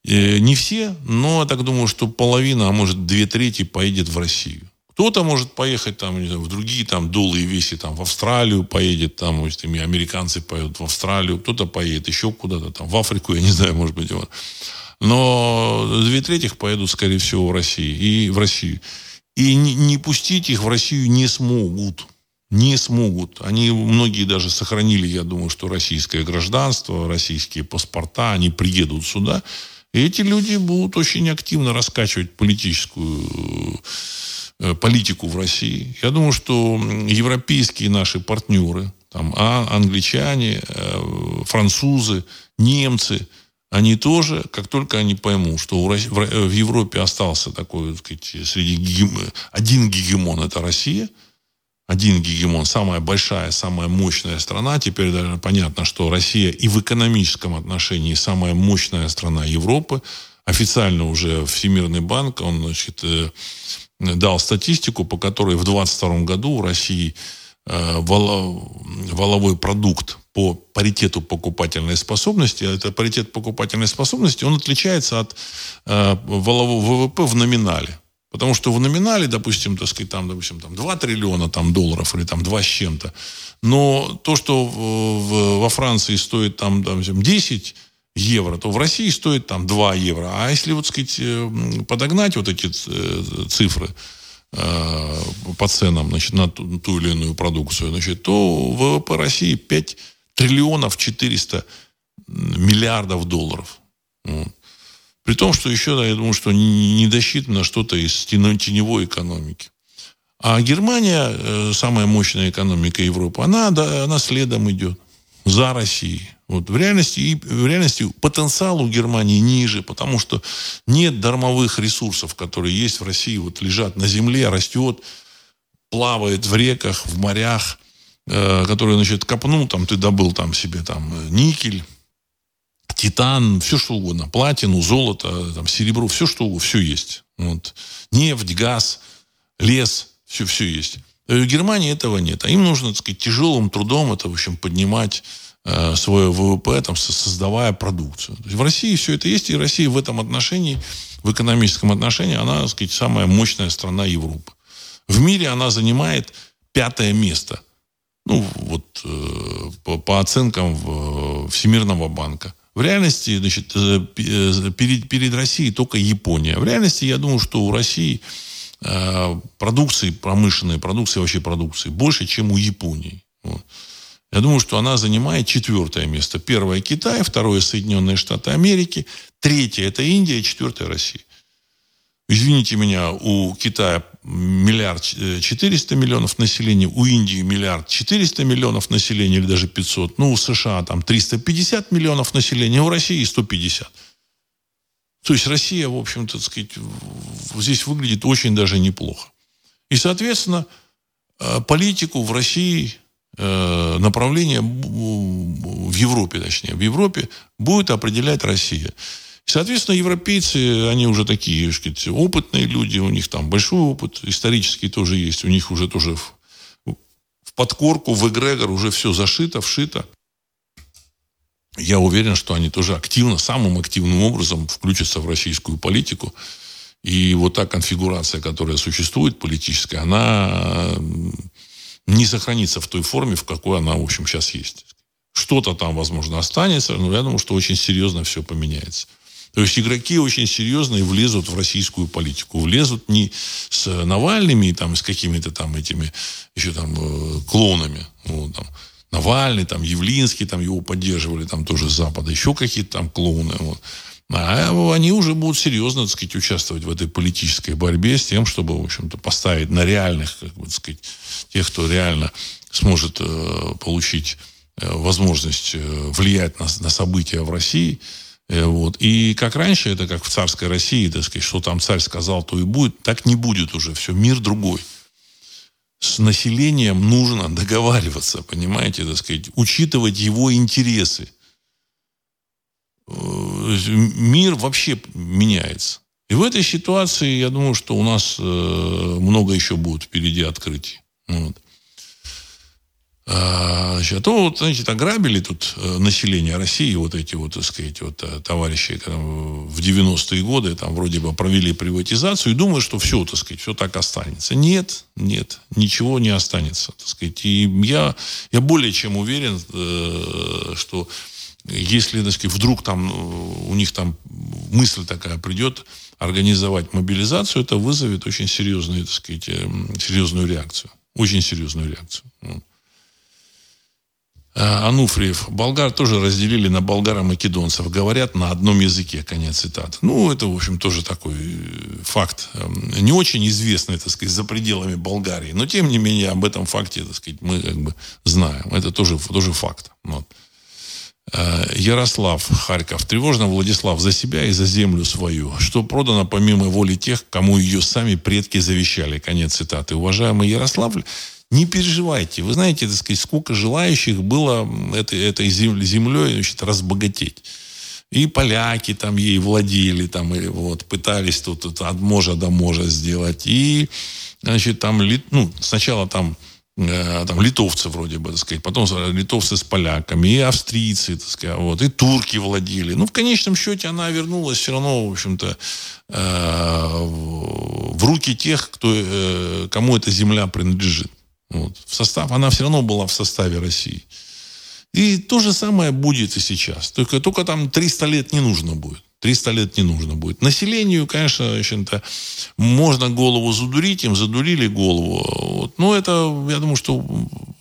И не все, но я так думаю, что половина, а может две трети поедет в Россию. Кто-то может поехать там, не знаю, в другие там долы и веси, там, в Австралию поедет, там, может, и американцы поедут в Австралию, кто-то поедет еще куда-то там, в Африку, я не знаю, может быть, вот. Но две трети поедут, скорее всего, в Россию. И в Россию. И не, не пустить их в Россию не смогут не смогут. Они, многие даже сохранили, я думаю, что российское гражданство, российские паспорта, они приедут сюда. И эти люди будут очень активно раскачивать политическую э, политику в России. Я думаю, что европейские наши партнеры, там, а, англичане, э, французы, немцы, они тоже, как только они поймут, что в Европе остался такой, так сказать, среди гегем... один гегемон, это Россия – один гегемон, самая большая, самая мощная страна. Теперь даже понятно, что Россия и в экономическом отношении самая мощная страна Европы. Официально уже Всемирный банк, он значит, э, дал статистику, по которой в 2022 году у России э, валовой продукт по паритету покупательной способности, это паритет покупательной способности, он отличается от э, валового ВВП в номинале. Потому что в номинале, допустим, так сказать, там, допустим, там 2 триллиона там, долларов или там 2 с чем-то. Но то, что в, в, во Франции стоит там, там 10 евро, то в России стоит там 2 евро. А если, вот сказать, э, подогнать вот эти э, цифры э, по ценам значит, на ту, ту или иную продукцию, значит, то ВВП России 5 триллионов 400 миллиардов долларов. Вот. При том, что еще, я думаю, что не досчитано что-то из теневой экономики. А Германия, э, самая мощная экономика Европы, она, да, она следом идет за Россией. Вот в реальности, в реальности потенциал у Германии ниже, потому что нет дармовых ресурсов, которые есть в России, вот лежат на земле, растет, плавает в реках, в морях, э, которые, значит, копнул, там, ты добыл там себе там э, никель, титан, все что угодно, платину, золото, там, серебро, все что угодно, все есть. Вот. Нефть, газ, лес, все, все есть. В э, Германии этого нет. А им нужно, так сказать, тяжелым трудом это, в общем, поднимать э, свое ВВП, там, создавая продукцию. В России все это есть, и Россия в этом отношении, в экономическом отношении, она, так сказать, самая мощная страна Европы. В мире она занимает пятое место. Ну, вот э, по, по оценкам в, Всемирного банка. В реальности, значит, э, э, перед, перед Россией только Япония. В реальности, я думаю, что у России э, продукции, промышленной продукции, вообще продукции, больше, чем у Японии. Я думаю, что она занимает четвертое место. Первое – Китай, второе – Соединенные Штаты Америки, третье – это Индия, четвертое – Россия. Извините меня, у Китая миллиард э, четыреста миллионов населения, у Индии миллиард четыреста миллионов населения или даже 500, ну, у США там 350 миллионов населения, у России 150. То есть Россия, в общем-то, сказать, здесь выглядит очень даже неплохо. И, соответственно, э, политику в России, э, направление в Европе, точнее, в Европе будет определять Россия. Соответственно, европейцы, они уже такие, сказать, опытные люди, у них там большой опыт, исторический тоже есть, у них уже тоже в, в подкорку, в эгрегор уже все зашито, вшито. Я уверен, что они тоже активно, самым активным образом включатся в российскую политику. И вот та конфигурация, которая существует, политическая, она не сохранится в той форме, в какой она, в общем, сейчас есть. Что-то там, возможно, останется, но я думаю, что очень серьезно все поменяется. То есть игроки очень серьезные влезут в российскую политику. Влезут не с Навальными, там, с какими-то там этими еще там э, клонами. Вот, там, Навальный, там, Явлинский, там, его поддерживали, там, тоже с Запада. Еще какие-то там клоуны. Вот. А они уже будут серьезно, так сказать, участвовать в этой политической борьбе с тем, чтобы, в общем-то, поставить на реальных, как бы, так сказать, тех, кто реально сможет э, получить э, возможность э, влиять на, на события в России. Э, вот. И как раньше, это как в царской России, так сказать, что там царь сказал, то и будет, так не будет уже. Все, мир другой. С населением нужно договариваться, понимаете, так сказать, учитывать его интересы. Э, мир вообще меняется. И в этой ситуации, я думаю, что у нас э, много еще будет впереди открытий. Вот. А, значит, а то, вот, значит, ограбили тут э, население России, вот эти вот, так сказать, вот э, товарищи в 90-е годы там вроде бы провели приватизацию и думают, что все, так сказать, все так останется. Нет, нет, ничего не останется, так сказать. И я, я более чем уверен, э, что если, так сказать, вдруг там у них там мысль такая придет, организовать мобилизацию, это вызовет очень серьезную, так сказать, серьезную реакцию. Очень серьезную реакцию. Э, Ануфриев. Болгар тоже разделили на болгара-македонцев. Говорят на одном языке. Конец цитаты. Ну, это, в общем, тоже такой э, факт. Эм, не очень известный, так сказать, за пределами Болгарии. Но, тем не менее, об этом факте, так сказать, мы как бы знаем. Это тоже, тоже факт. Вот. Э, Ярослав, Харьков. Тревожно, Владислав, за себя и за землю свою, что продано помимо воли тех, кому ее сами предки завещали. Конец цитаты. Уважаемый Ярослав, не переживайте. Вы знаете, так сказать, сколько желающих было этой, этой землей значит, разбогатеть. И поляки там ей владели, там, и вот, пытались тут, тут от можа до можа сделать. И, значит, там, ну, сначала там, э, там литовцы вроде бы, так сказать, потом литовцы с поляками, и австрийцы, так сказать, вот, и турки владели. Ну, в конечном счете она вернулась все равно, в общем-то, э, в руки тех, кто, э, кому эта земля принадлежит. Вот. В состав, она все равно была в составе России. И то же самое будет и сейчас. Только, только там 300 лет не нужно будет. 300 лет не нужно будет. Населению, конечно, то можно голову задурить, им задурили голову. Вот. Но это, я думаю, что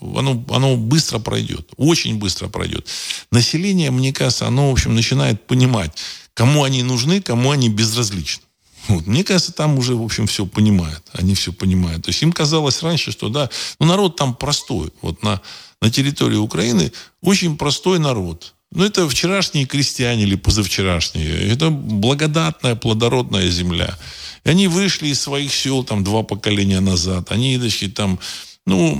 оно, оно быстро пройдет. Очень быстро пройдет. Население, мне кажется, оно, в общем, начинает понимать, кому они нужны, кому они безразличны. Вот. Мне кажется, там уже, в общем, все понимают. Они все понимают. То есть им казалось раньше, что да, ну народ там простой. Вот на, на территории Украины очень простой народ. Ну, это вчерашние крестьяне или позавчерашние. Это благодатная, плодородная земля. И они вышли из своих сел там два поколения назад. Они, значит, там, ну,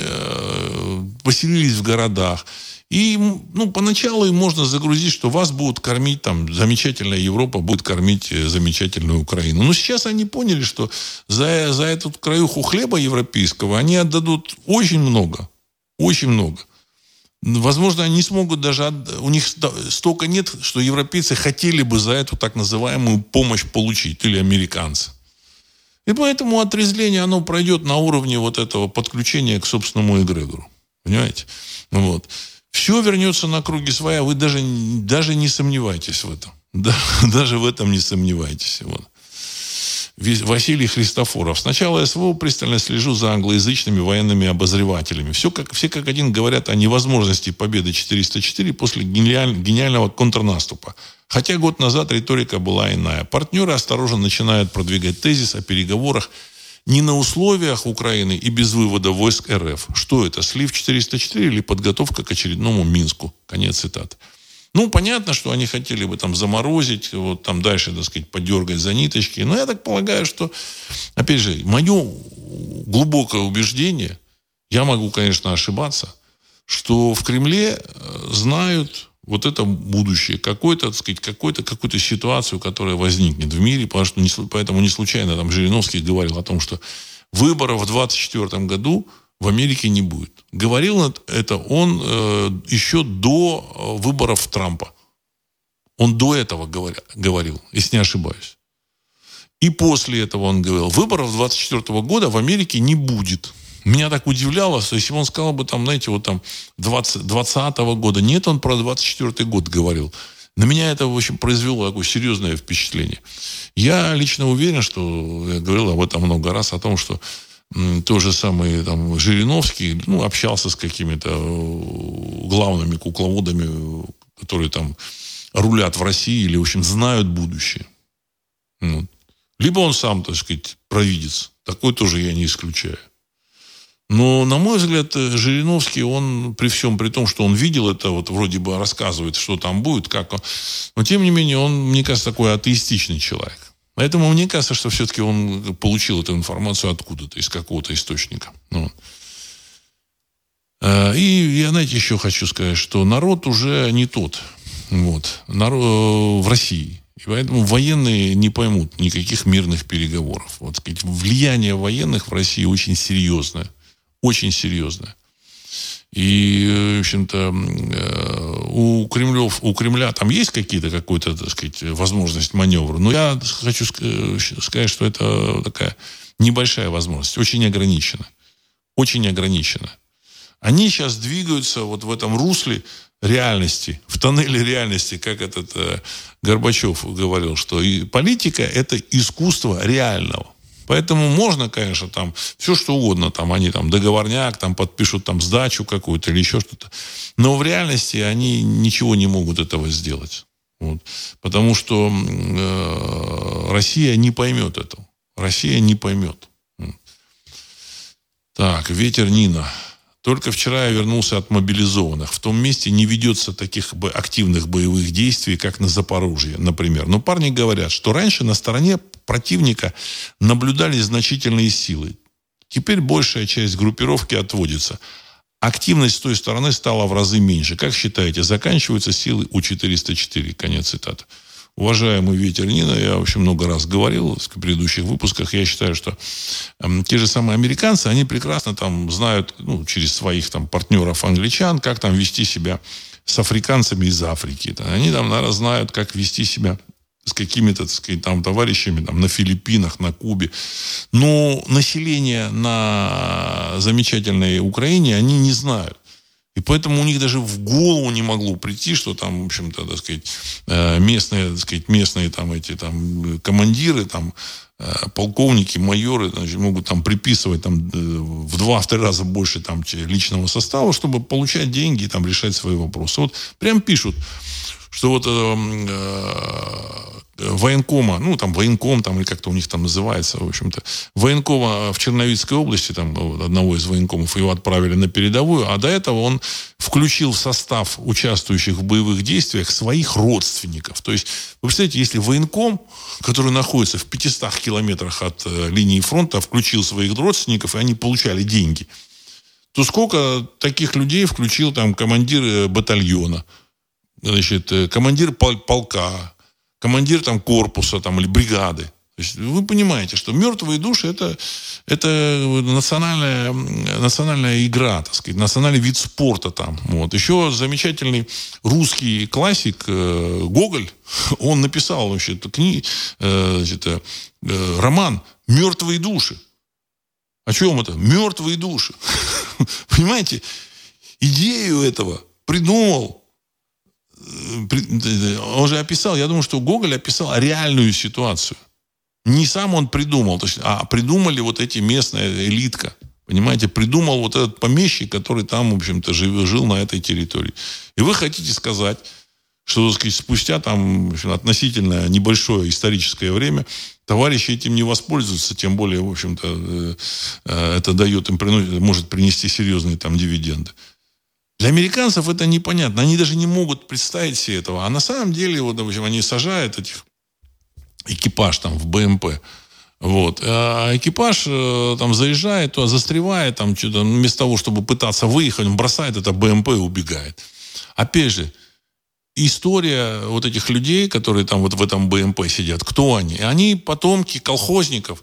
э, поселились в городах. И ну, поначалу им можно загрузить, что вас будут кормить, там, замечательная Европа будет кормить э, замечательную Украину. Но сейчас они поняли, что за, за эту краюху хлеба европейского они отдадут очень много. Очень много. Возможно, они не смогут даже... У них столько нет, что европейцы хотели бы за эту так называемую помощь получить. Или американцы. И поэтому отрезвление, оно пройдет на уровне вот этого подключения к собственному эгрегору. Понимаете? Вот. Все вернется на круги своя, вы даже, даже не сомневайтесь в этом. Да, даже в этом не сомневайтесь. Вот. Василий Христофоров. Сначала СВО пристально слежу за англоязычными военными обозревателями. Все как, все как один говорят о невозможности победы 404 после гениаль, гениального контрнаступа. Хотя год назад риторика была иная. Партнеры осторожно начинают продвигать тезис о переговорах не на условиях Украины и без вывода войск РФ. Что это, слив 404 или подготовка к очередному Минску? Конец цитаты. Ну, понятно, что они хотели бы там заморозить, вот там дальше, так сказать, подергать за ниточки. Но я так полагаю, что, опять же, мое глубокое убеждение, я могу, конечно, ошибаться, что в Кремле э, знают вот это будущее, какой-то, так сказать, какой-то, какую-то ситуацию, которая возникнет в мире, потому что не, поэтому не случайно там Жириновский говорил о том, что выборов в 2024 году в Америке не будет. Говорил это он э, еще до э, выборов Трампа. Он до этого говоря, говорил, если не ошибаюсь. И после этого он говорил, выборов 2024 года в Америке не будет. Меня так удивляло, что если бы он сказал бы, там, знаете, вот там 20, 20 -го года, нет, он про 24 год говорил. На меня это, в общем, произвело такое серьезное впечатление. Я лично уверен, что, я говорил об этом много раз, о том, что тот же самый там, Жириновский ну, общался с какими-то э, главными кукловодами, которые там рулят в России или, в общем, знают будущее. Ну, либо он сам, так сказать, провидец. Такой тоже я не исключаю. Но, на мой взгляд, Жириновский, он при всем, при том, что он видел это, вот вроде бы рассказывает, что там будет, как он, но тем не менее, он, мне кажется, такой атеистичный человек. Поэтому мне кажется, что все-таки он получил эту информацию откуда-то, из какого-то источника. Ну. Э, и я, знаете, еще хочу сказать, что народ уже не тот. Вот. Народ э, в России. И поэтому военные не поймут никаких мирных переговоров. Вот, сказать, влияние военных в России очень серьезное. Очень серьезное. И, в общем-то, э, у, Кремлев, у Кремля там есть какие-то, какой-то, так сказать, возможность маневра. Но я хочу сказать, что это такая небольшая возможность, очень ограничена. Очень ограничена. Они сейчас двигаются вот в этом русле реальности, в тоннеле реальности, как этот э, Горбачев говорил, что и политика – это искусство реального. Поэтому можно, конечно, там все что угодно, там они там договорняк, там подпишут там сдачу какую-то или еще что-то. Но в реальности они ничего не могут этого сделать. Вот. Потому что э, Россия не поймет этого. Россия не поймет. Так, ветер Нина. Только вчера я вернулся от мобилизованных. В том месте не ведется таких активных боевых действий, как на Запорожье, например. Но парни говорят, что раньше на стороне противника наблюдались значительные силы. Теперь большая часть группировки отводится. Активность с той стороны стала в разы меньше. Как считаете, заканчиваются силы У-404? Конец цитаты уважаемый ветер Нина, я вообще много раз говорил в предыдущих выпусках, я считаю, что э, те же самые американцы, они прекрасно там знают, ну, через своих там партнеров англичан, как там вести себя с африканцами из Африки. Они там, наверное, знают, как вести себя с какими-то, так сказать, там товарищами там, на Филиппинах, на Кубе. Но население на замечательной Украине они не знают. И поэтому у них даже в голову не могло прийти, что там, в общем-то, так сказать, э, местные, так сказать, местные там эти там командиры, там, э, полковники, майоры, значит, могут там приписывать там э, в два-три раза больше там личного состава, чтобы получать деньги и там решать свои вопросы. Вот прям пишут, что вот э, военкома, ну, там, военком, там, или как-то у них там называется, в общем-то, военкома в Черновицкой области, там, одного из военкомов, его отправили на передовую, а до этого он включил в состав участвующих в боевых действиях своих родственников. То есть, вы представляете, если военком, который находится в 500 километрах от э, линии фронта, включил своих родственников, и они получали деньги, то сколько таких людей включил там командир э, батальона, значит, э, командир полка, командир там корпуса там, или бригады. То есть вы понимаете, что мертвые души это, это национальная, национальная игра, так сказать, национальный вид спорта там. Вот. Еще замечательный русский классик э, Гоголь, он написал вообще кни, э, значит, э, роман «Мертвые души». О чем это? Мертвые души. Понимаете? Идею этого придумал он же описал, я думаю, что Гоголь описал реальную ситуацию. Не сам он придумал, а придумали вот эти местная элитка. Понимаете, придумал вот этот помещик, который там, в общем-то, жил, жил на этой территории. И вы хотите сказать, что, так сказать, спустя там относительно небольшое историческое время товарищи этим не воспользуются, тем более, в общем-то, э, э, это дает им, может принести серьезные там дивиденды. Для американцев это непонятно. Они даже не могут представить себе этого. А на самом деле, вот, допустим, они сажают этих экипаж там в БМП. Вот. А экипаж э, там заезжает, то застревает, там что-то, ну, вместо того, чтобы пытаться выехать, он бросает это БМП и убегает. Опять же, история вот этих людей, которые там вот в этом БМП сидят, кто они? Они потомки колхозников,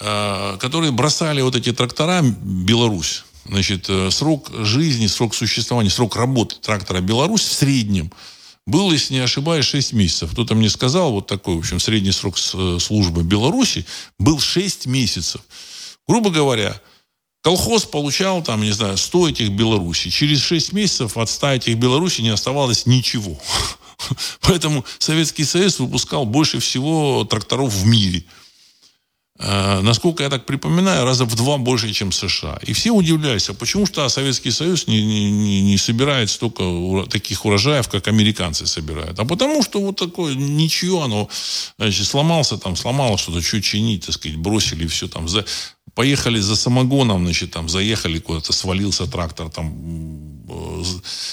э, которые бросали вот эти трактора Беларусь Значит, э, срок жизни, срок существования, срок работы трактора Беларусь в среднем был, если не ошибаюсь, 6 месяцев. Кто-то мне сказал, вот такой, в общем, средний срок э, службы Беларуси был 6 месяцев. Грубо говоря, колхоз получал, там, не знаю, 100 этих Беларуси. Через 6 месяцев от 100 этих Беларуси не оставалось ничего. Поэтому Советский Союз выпускал больше всего тракторов в мире. Э, насколько я так припоминаю, раза в два больше, чем США. И все удивлялись, а почему что Советский Союз не, не, не собирает столько таких урожаев, как американцы собирают? А потому что вот такое ничего, оно значит, сломался, там сломало что-то, что чинить, так сказать, бросили все там. За, поехали за самогоном, значит, там заехали куда-то, свалился трактор, там э,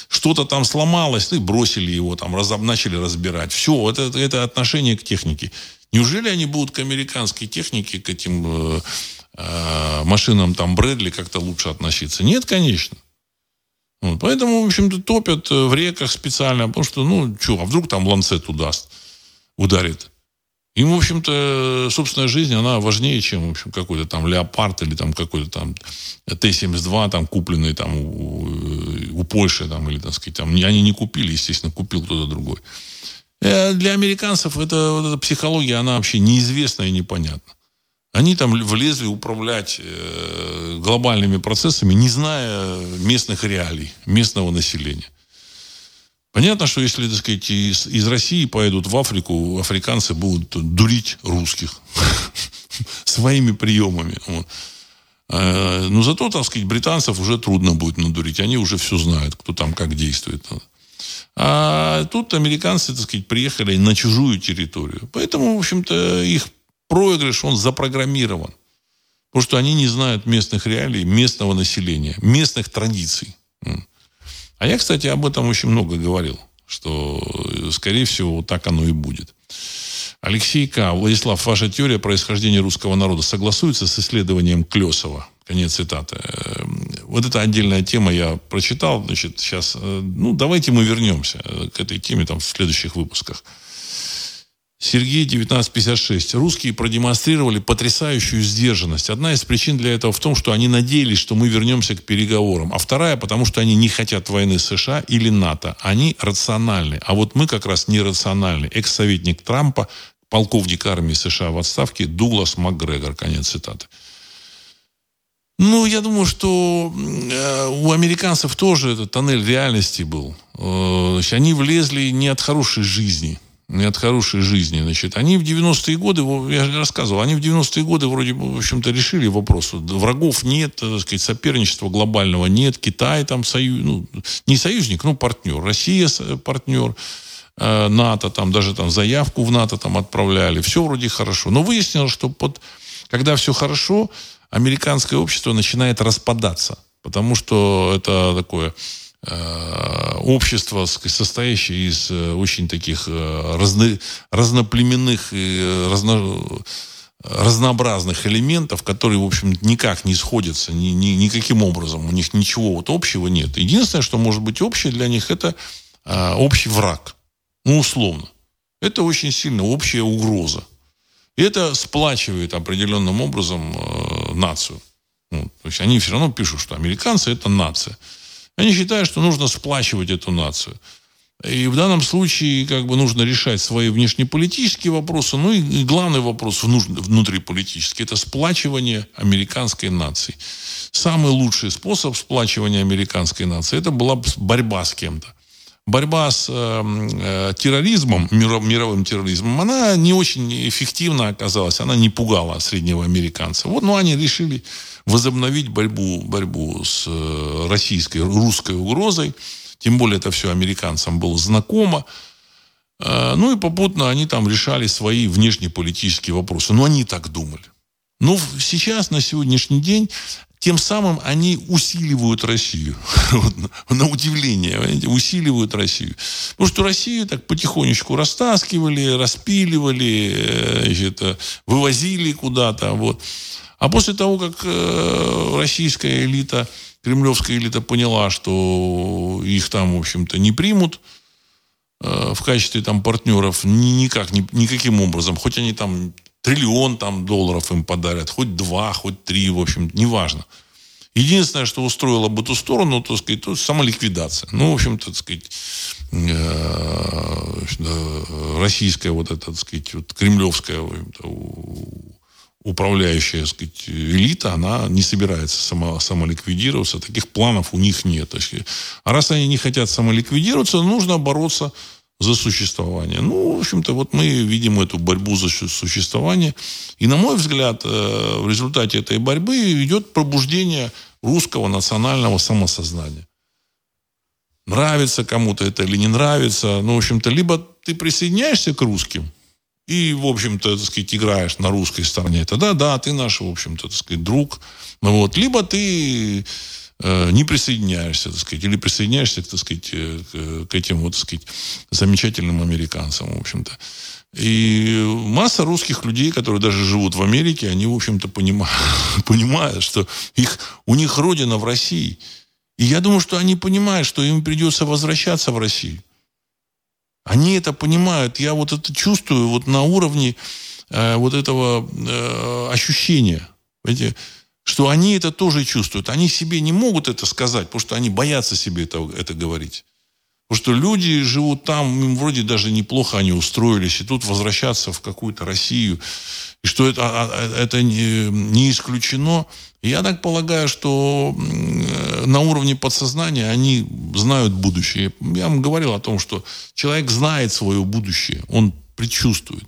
что-то там сломалось, ну и бросили его, там раз, начали разбирать. Все, это, это отношение к технике. Неужели они будут к американской технике, к этим э, э, машинам там Брэдли как-то лучше относиться? Нет, конечно. Вот, поэтому, в общем-то, топят э, в реках специально, потому что, ну, что, а вдруг там ланцет удаст, ударит. Им, в общем-то, собственная жизнь, она важнее, чем, в общем, какой-то там леопард или там какой-то там Т-72, там, купленный там у, у Польши, там, или, так сказать, там, они не купили, естественно, купил кто-то другой. Э, для американцев это, вот эта психология, она вообще неизвестна и непонятна. Они там влезли управлять э, глобальными процессами, не зная местных реалий, местного населения. Понятно, что если, так сказать, из, из России поедут в Африку, африканцы будут дурить русских своими приемами. Э, но зато, так сказать, британцев уже трудно будет надурить. Они уже все знают, кто там как действует. А тут американцы, так сказать, приехали на чужую территорию. Поэтому, в общем-то, их проигрыш, он запрограммирован. Потому что они не знают местных реалий, местного населения, местных традиций. А я, кстати, об этом очень много говорил, что, скорее всего, так оно и будет. Алексей К. Владислав, ваша теория происхождения русского народа согласуется с исследованием Клесова? Конец цитаты. Эм, вот это отдельная тема я прочитал. Значит, сейчас, э, ну, давайте мы вернемся к этой теме там в следующих выпусках. Сергей 1956. Русские продемонстрировали потрясающую сдержанность. Одна из причин для этого в том, что они надеялись, что мы вернемся к переговорам. А вторая, потому что они не хотят войны США или НАТО. Они рациональны. А вот мы как раз нерациональны. Экс-советник Трампа, полковник армии США в отставке Дуглас МакГрегор. Конец цитаты. Ну, я думаю, что э, у американцев тоже этот тоннель реальности был. Э, они влезли не от хорошей жизни. Не от хорошей жизни. Значит, они в 90-е годы, я же рассказывал, они в 90-е годы вроде бы, в общем-то, решили вопрос. Врагов нет, так сказать, соперничества глобального нет. Китай там союз, ну, не союзник, но партнер. Россия партнер. Э, НАТО, там даже там заявку в НАТО там отправляли. Все вроде хорошо. Но выяснилось, что под, когда все хорошо, американское общество начинает распадаться. Потому что это такое э, общество, состоящее из э, очень таких э, разно, разноплеменных и разно, разнообразных элементов, которые, в общем, никак не сходятся ни, ни, никаким образом. У них ничего вот общего нет. Единственное, что может быть общее для них, это общий враг. Ну, условно. Это очень сильно общая угроза. И это сплачивает определенным образом э, нацию. Ну, то есть они все равно пишут, что американцы это нация. Они считают, что нужно сплачивать эту нацию. И в данном случае как бы нужно решать свои внешнеполитические вопросы. Ну и, главный вопрос внутриполитический – это сплачивание американской нации. Самый лучший способ сплачивания американской нации – это была борьба с кем-то борьба с э, э, терроризмом, миров, мировым терроризмом, она не очень эффективна оказалась, она не пугала среднего американца. Вот, ну, они решили возобновить борьбу, борьбу с э, российской, русской угрозой, тем более это все американцам было знакомо. Ну и попутно они там решали свои внешнеполитические вопросы. Ну, они так думали. Но сейчас, на сегодняшний день, тем самым они усиливают Россию. на удивление, усиливают Россию. Потому что Россию так потихонечку растаскивали, распиливали, э, значит, э, вывозили куда-то. Вот. А после того, как э, российская элита, кремлевская элита поняла, что их там, в общем-то, не примут, в качестве там партнеров никак, никаким образом, хоть они там триллион там долларов им подарят, хоть два, хоть три, в общем, неважно. Единственное, что устроило бы ту сторону, то сказать, то самоликвидация. Ну, в общем, так сказать, э, российская вот эта, так сказать, вот кремлевская управляющая, так сказать, элита, она не собирается само, самоликвидироваться. Таких планов у них нет. А раз они не хотят самоликвидироваться, нужно бороться за существование. Ну, в общем-то, вот мы видим эту борьбу за существование. И, на мой взгляд, э, в результате этой борьбы идет пробуждение русского национального самосознания. Нравится кому-то это или не нравится. Ну, в общем-то, либо ты присоединяешься к русским, и, в общем-то, так сказать, играешь на русской стороне, тогда да, ты наш, в общем-то, так сказать, друг. Ну, вот. Либо ты не присоединяешься, так сказать, или присоединяешься, так сказать, э, к этим вот, так сказать, замечательным американцам, в общем-то. И масса русских людей, которые даже живут в Америке, они, в общем-то, понимают, понимают, что их, у них родина в России. И я думаю, что они понимают, что им придется возвращаться в Россию. Они это понимают. Я вот это чувствую вот на уровне э, вот этого э, ощущения. Понимаете? Что они это тоже чувствуют. Они себе не могут это сказать, потому что они боятся себе это, это говорить. Потому что люди живут там, им вроде даже неплохо они устроились, и тут возвращаться в какую-то Россию, и что это, а, а, это не исключено. Я так полагаю, что на уровне подсознания они знают будущее. Я вам говорил о том, что человек знает свое будущее, он предчувствует.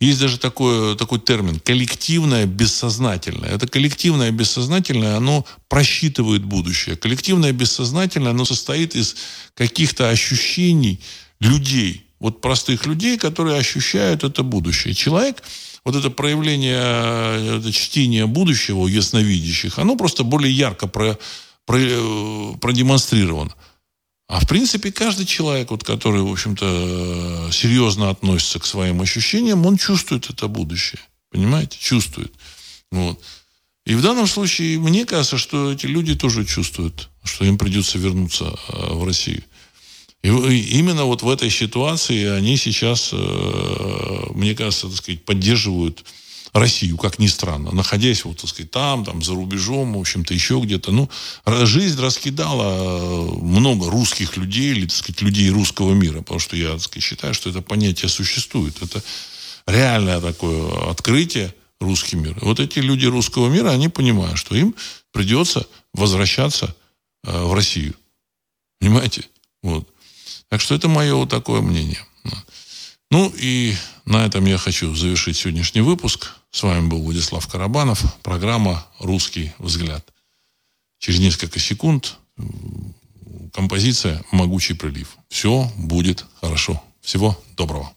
Есть даже такой, такой термин – коллективное бессознательное. Это коллективное бессознательное, оно просчитывает будущее. Коллективное бессознательное, оно состоит из каких-то ощущений людей, вот простых людей, которые ощущают это будущее. Человек, вот это проявление, это чтение будущего у ясновидящих, оно просто более ярко про, про, э, продемонстрировано. А в принципе каждый человек, вот, который, в общем-то, серьезно относится к своим ощущениям, он чувствует это будущее. Понимаете? Чувствует. Вот. И в данном случае мне кажется, что эти люди тоже чувствуют, что им придется вернуться э, в Россию. И именно вот в этой ситуации они сейчас, э, мне кажется, так сказать, поддерживают Россию, как ни странно, находясь вот, так сказать, там, там, за рубежом, в общем-то, еще где-то. Ну, жизнь раскидала э, много русских людей, или, так сказать, людей русского мира, потому что я, так сказать, считаю, что это понятие существует. Это реальное такое открытие русский мир. вот эти люди русского мира, они понимают, что им придется возвращаться э, в Россию. Понимаете? Вот. Так что это мое вот такое мнение. Ну и на этом я хочу завершить сегодняшний выпуск. С вами был Владислав Карабанов. Программа «Русский взгляд». Через несколько секунд композиция «Могучий прилив». Все будет хорошо. Всего доброго.